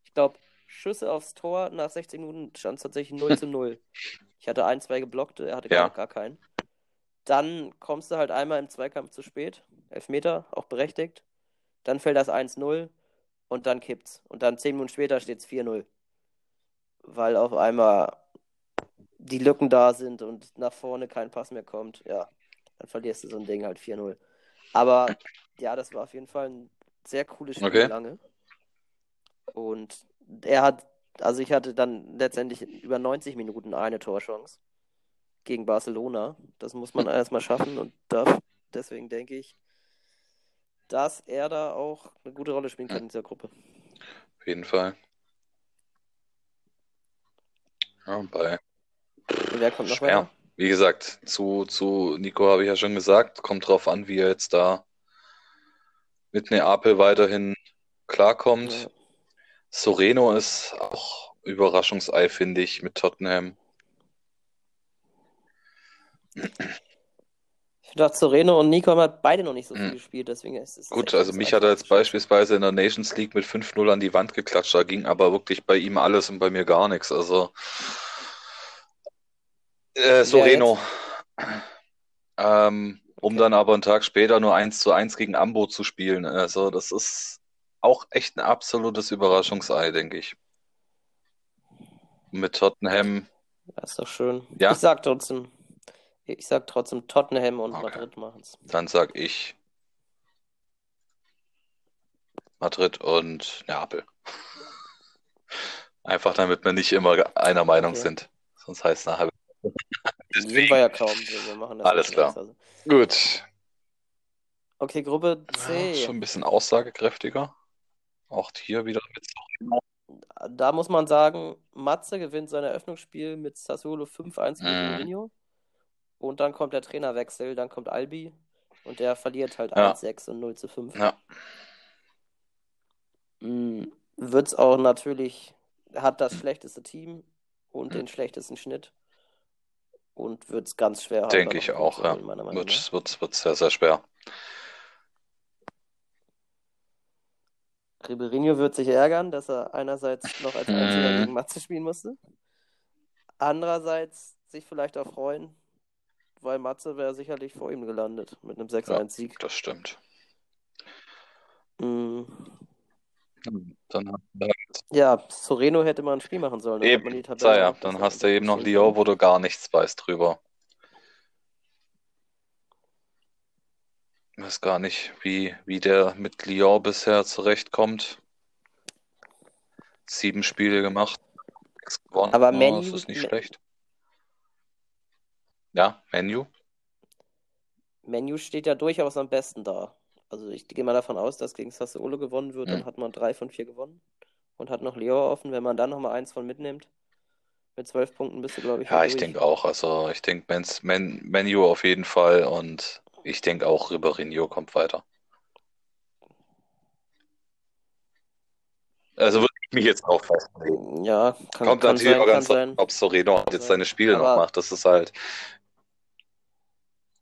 Ich glaube, Schüsse aufs Tor nach 60 Minuten stand es tatsächlich 0 zu 0. Ich hatte ein, zwei geblockte, er hatte Ja. gar, gar keinen. Dann kommst du halt einmal im Zweikampf zu spät. Elfmeter, auch berechtigt. Dann fällt das 1-0 und dann kippt's. Und dann 10 Minuten später steht es 4-0. Weil auf einmal die Lücken da sind und nach vorne kein Pass mehr kommt. Ja, dann verlierst du so ein Ding halt 4-0. Aber ja, das war auf jeden Fall ein sehr cooles Spiel Okay. lange. Und er hat, also ich hatte dann letztendlich über 90 Minuten eine Torchance gegen Barcelona. Das muss man erstmal schaffen und da, deswegen denke ich, dass er da auch eine gute Rolle spielen kann in dieser Gruppe. Auf jeden Fall. Ja, bei Und wer kommt noch Schwer. weiter? Wie gesagt, zu, zu Nico habe ich ja schon gesagt, kommt drauf an, wie er jetzt da mit Neapel weiterhin klarkommt. Ja. Soreno ist auch Überraschungsei, finde ich, mit Tottenham. Ich dachte, Soreno und Nico haben halt beide noch nicht so viel Mhm. gespielt, deswegen ist es Gut, also mich hat er jetzt beispielsweise in der Nations League mit 5-0 an die Wand geklatscht. Da ging aber wirklich bei ihm alles und bei mir gar nichts. Also äh, Soreno. Ähm, um Okay. dann aber einen Tag später nur 1 zu 1 gegen Ambo zu spielen. Also das ist auch echt ein absolutes Überraschungsei, denke ich. Mit Tottenham, Das ist doch schön. Ja? Ich sag trotzdem, ich sag trotzdem Tottenham und Okay. Madrid machen's. dann sag ich Madrid und Neapel. Einfach damit wir nicht immer einer Meinung Okay. sind. Sonst heißt es nachher. Sind Deswegen. wir ja kaum. Wir, machen das Alles klar. Also. Gut. Okay, Gruppe Ja, C. schon ein bisschen aussagekräftiger. Auch hier wieder mit Da muss man sagen, Matze gewinnt sein Eröffnungsspiel mit Sassuolo 5-1 gegen. Mourinho. Und dann kommt der Trainerwechsel, dann kommt Albi und der verliert halt Ja. 1-6 und 0 zu 5. Ja. Wird es auch natürlich, hat das schlechteste Team und Mhm. den schlechtesten Schnitt. Und wird es ganz schwer haben, Denke ich auch, ja. Wird, wird, wird sehr, sehr schwer. Ribeirinho wird sich ärgern, dass er einerseits noch als Einziger Mhm. gegen Matze spielen musste. Andererseits sich vielleicht auch freuen, weil Matze wäre sicherlich vor ihm gelandet mit einem 6-1-Sieg. Das stimmt. Mhm. Dann Ja, Soreno hätte mal ein Spiel machen sollen. man eben, sei ja, dann hast du eben noch Lyon, wo du gar nichts weißt drüber. Ich weiß gar nicht, wie, wie der mit Lyon bisher zurechtkommt. Sieben Spiele gemacht, gewonnen. Aber Ja, Menu- das ist nicht schlecht. Ja, Menu. Menu steht ja durchaus am besten da. Also ich gehe mal davon aus, dass gegen Sassuolo gewonnen wird, dann Mhm. hat man drei von vier gewonnen und hat noch Lyon offen. Wenn man dann nochmal eins von mitnimmt, mit zwölf Punkten bist du, glaube ich, Ja, ich denke auch. Also ich denke Mens- Men Menu auf jeden Fall und ich denke auch Ribeirinho kommt weiter. Also würde ich mich jetzt auch festlegen. Ja, kann, Kommt kann natürlich auch ganz sein. ob Soreno jetzt sein. seine Spiele noch Aber- macht. Das ist halt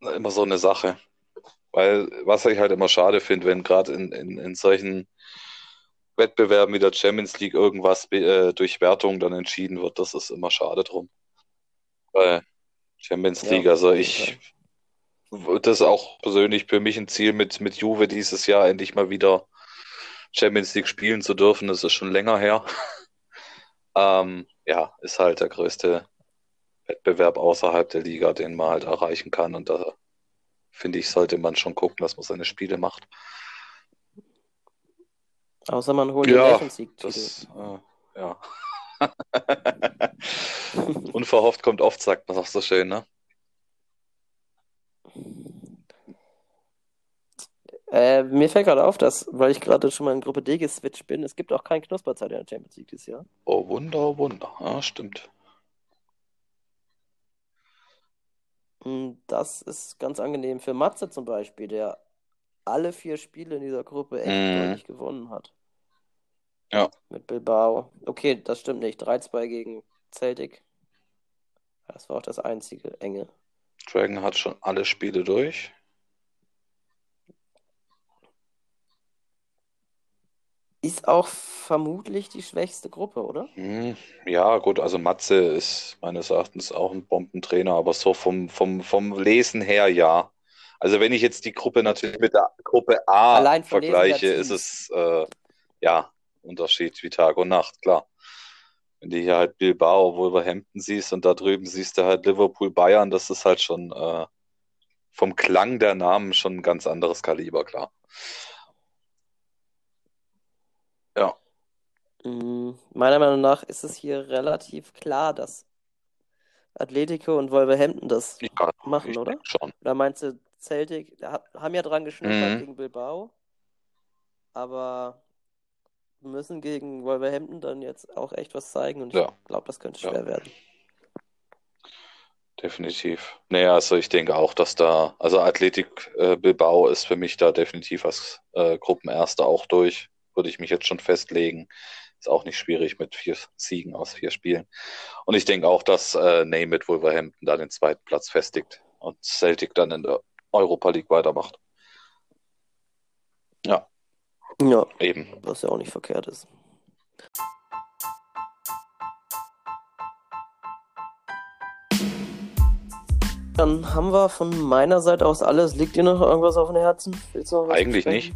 immer so eine Sache. Weil, was ich halt immer schade finde, wenn gerade in, in, in solchen Wettbewerben wie der Champions League irgendwas äh, durch Wertung dann entschieden wird, das ist immer schade drum. Weil Champions Ja, League, also ich, das ist auch persönlich für mich ein Ziel mit, mit Juve dieses Jahr endlich mal wieder Champions League spielen zu dürfen. Das ist schon länger her. ähm, ja, ist halt der größte Wettbewerb außerhalb der Liga, den man halt erreichen kann. Und da finde ich, sollte man schon gucken, dass man seine Spiele macht. Außer man holt den Ja, Nations League-Titel. Das, äh, ja. Unverhofft kommt oft, sagt man auch so schön, ne? Äh, mir fällt gerade auf, dass, weil ich gerade schon mal in Gruppe D geswitcht bin, es gibt auch kein Knusperzeit in der Champions League dieses Jahr. Oh Wunder, oh Wunder. Ja, stimmt. Und das ist ganz angenehm für Matze zum Beispiel, der alle vier Spiele in dieser Gruppe echt Mhm. deutlich gewonnen hat. Ja. Mit Bilbao. Okay, das stimmt nicht. 3-2 gegen Celtic. Das war auch das einzige enge. Dragon hat schon alle Spiele durch. Ist auch vermutlich die schwächste Gruppe, oder? Hm, ja, gut, also Matze ist meines Erachtens auch ein Bombentrainer, aber so vom, vom, vom Lesen her ja. Also wenn ich jetzt die Gruppe natürlich mit der Gruppe A vergleiche, ist es äh, ja Unterschied wie Tag und Nacht, klar. Wenn du hier halt Bilbao, Wolverhampton siehst und da drüben siehst du halt Liverpool, Bayern, das ist halt schon äh, vom Klang der Namen schon ein ganz anderes Kaliber, klar. Ja, Mm, Meiner Meinung nach ist es hier relativ klar, dass Atletico und Wolverhampton das ja, machen, ich oder? schon. Oder meinst du, Celtic haben ja dran geschnuppert Mhm. gegen Bilbao, aber müssen gegen Wolverhampton dann jetzt auch echt was zeigen und ich Ja. glaube, das könnte Ja. schwer werden. definitiv. Naja, also ich denke auch, dass da, also Athletik äh, Bilbao ist für mich da definitiv als äh, Gruppenerster auch durch. Würde ich mich jetzt schon festlegen. Ist auch nicht schwierig mit vier Siegen aus vier Spielen. Und ich denke auch, dass äh, Name mit Wolverhampton da den zweiten Platz festigt und Celtic dann in der Europa League weitermacht. Ja. Ja. Eben. Was ja auch nicht verkehrt ist. Dann haben wir von meiner Seite aus alles. Liegt dir noch irgendwas auf dem Herzen? Eigentlich nicht.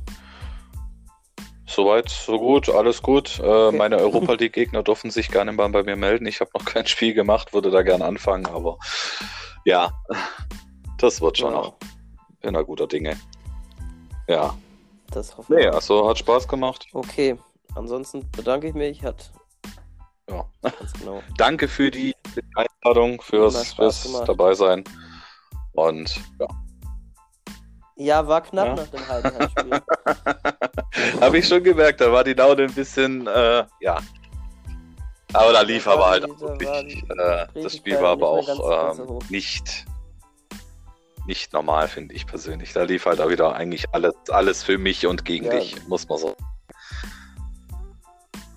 Soweit, so gut, alles gut. Äh, okay. Meine Europa League-Gegner dürfen sich gerne mal bei mir melden. Ich habe noch kein Spiel gemacht, würde da gerne anfangen, aber ja, das wird schon ja. noch in einer guter Dinge. Ja. Das hoffe ich. Nee, also hat Spaß gemacht. Okay, ansonsten bedanke ich mich. Hat ja. Genau. Danke für die Einladung, fürs, fürs dabei sein. Und ja. Ja, war knapp ja. nach dem Heidenheim-Spiel. Habe ich schon gemerkt, da war die Laune ein bisschen, äh, ja. Aber da lief aber halt auch wirklich. Äh, das Spiel war aber auch ähm, nicht, nicht normal, finde ich persönlich. Da lief halt auch wieder eigentlich alles, alles für mich und gegen ja. dich, muss man so.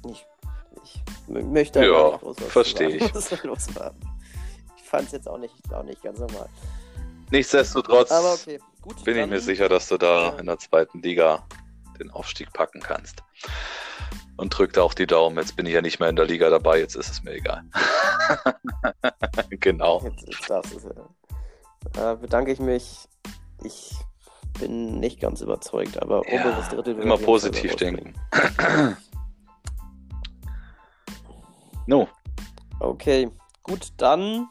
Ich, ich möchte ja, verstehe ich. Ich fand es jetzt auch nicht, auch nicht ganz normal. Nichtsdestotrotz okay. Gut, bin ich mir sicher, dass du da in der zweiten Liga den Aufstieg packen kannst. Und drück da auch die Daumen. Jetzt bin ich ja nicht mehr in der Liga dabei, jetzt ist es mir egal. genau. Jetzt, darfst du äh, bedanke ich mich. Ich bin nicht ganz überzeugt, aber ja, oberes Drittel. Immer positiv denken. no. Okay, gut, dann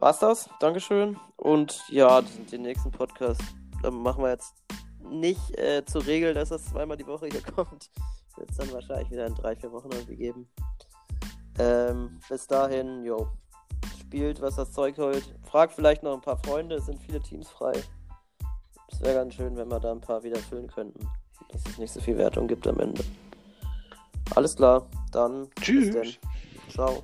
war's das. Dankeschön. Und ja, den nächsten Podcast machen wir jetzt nicht äh, zur Regel, dass das zweimal die Woche hier kommt. Wird es dann wahrscheinlich wieder in drei, vier Wochen irgendwie geben. Ähm, bis dahin, jo, spielt, was das Zeug holt. Fragt vielleicht noch ein paar Freunde, es sind viele Teams frei. Es wäre ganz schön, wenn wir da ein paar wieder füllen könnten. Dass es nicht so viel Wertung gibt am Ende. Alles klar, dann. Tschüss. Ciao.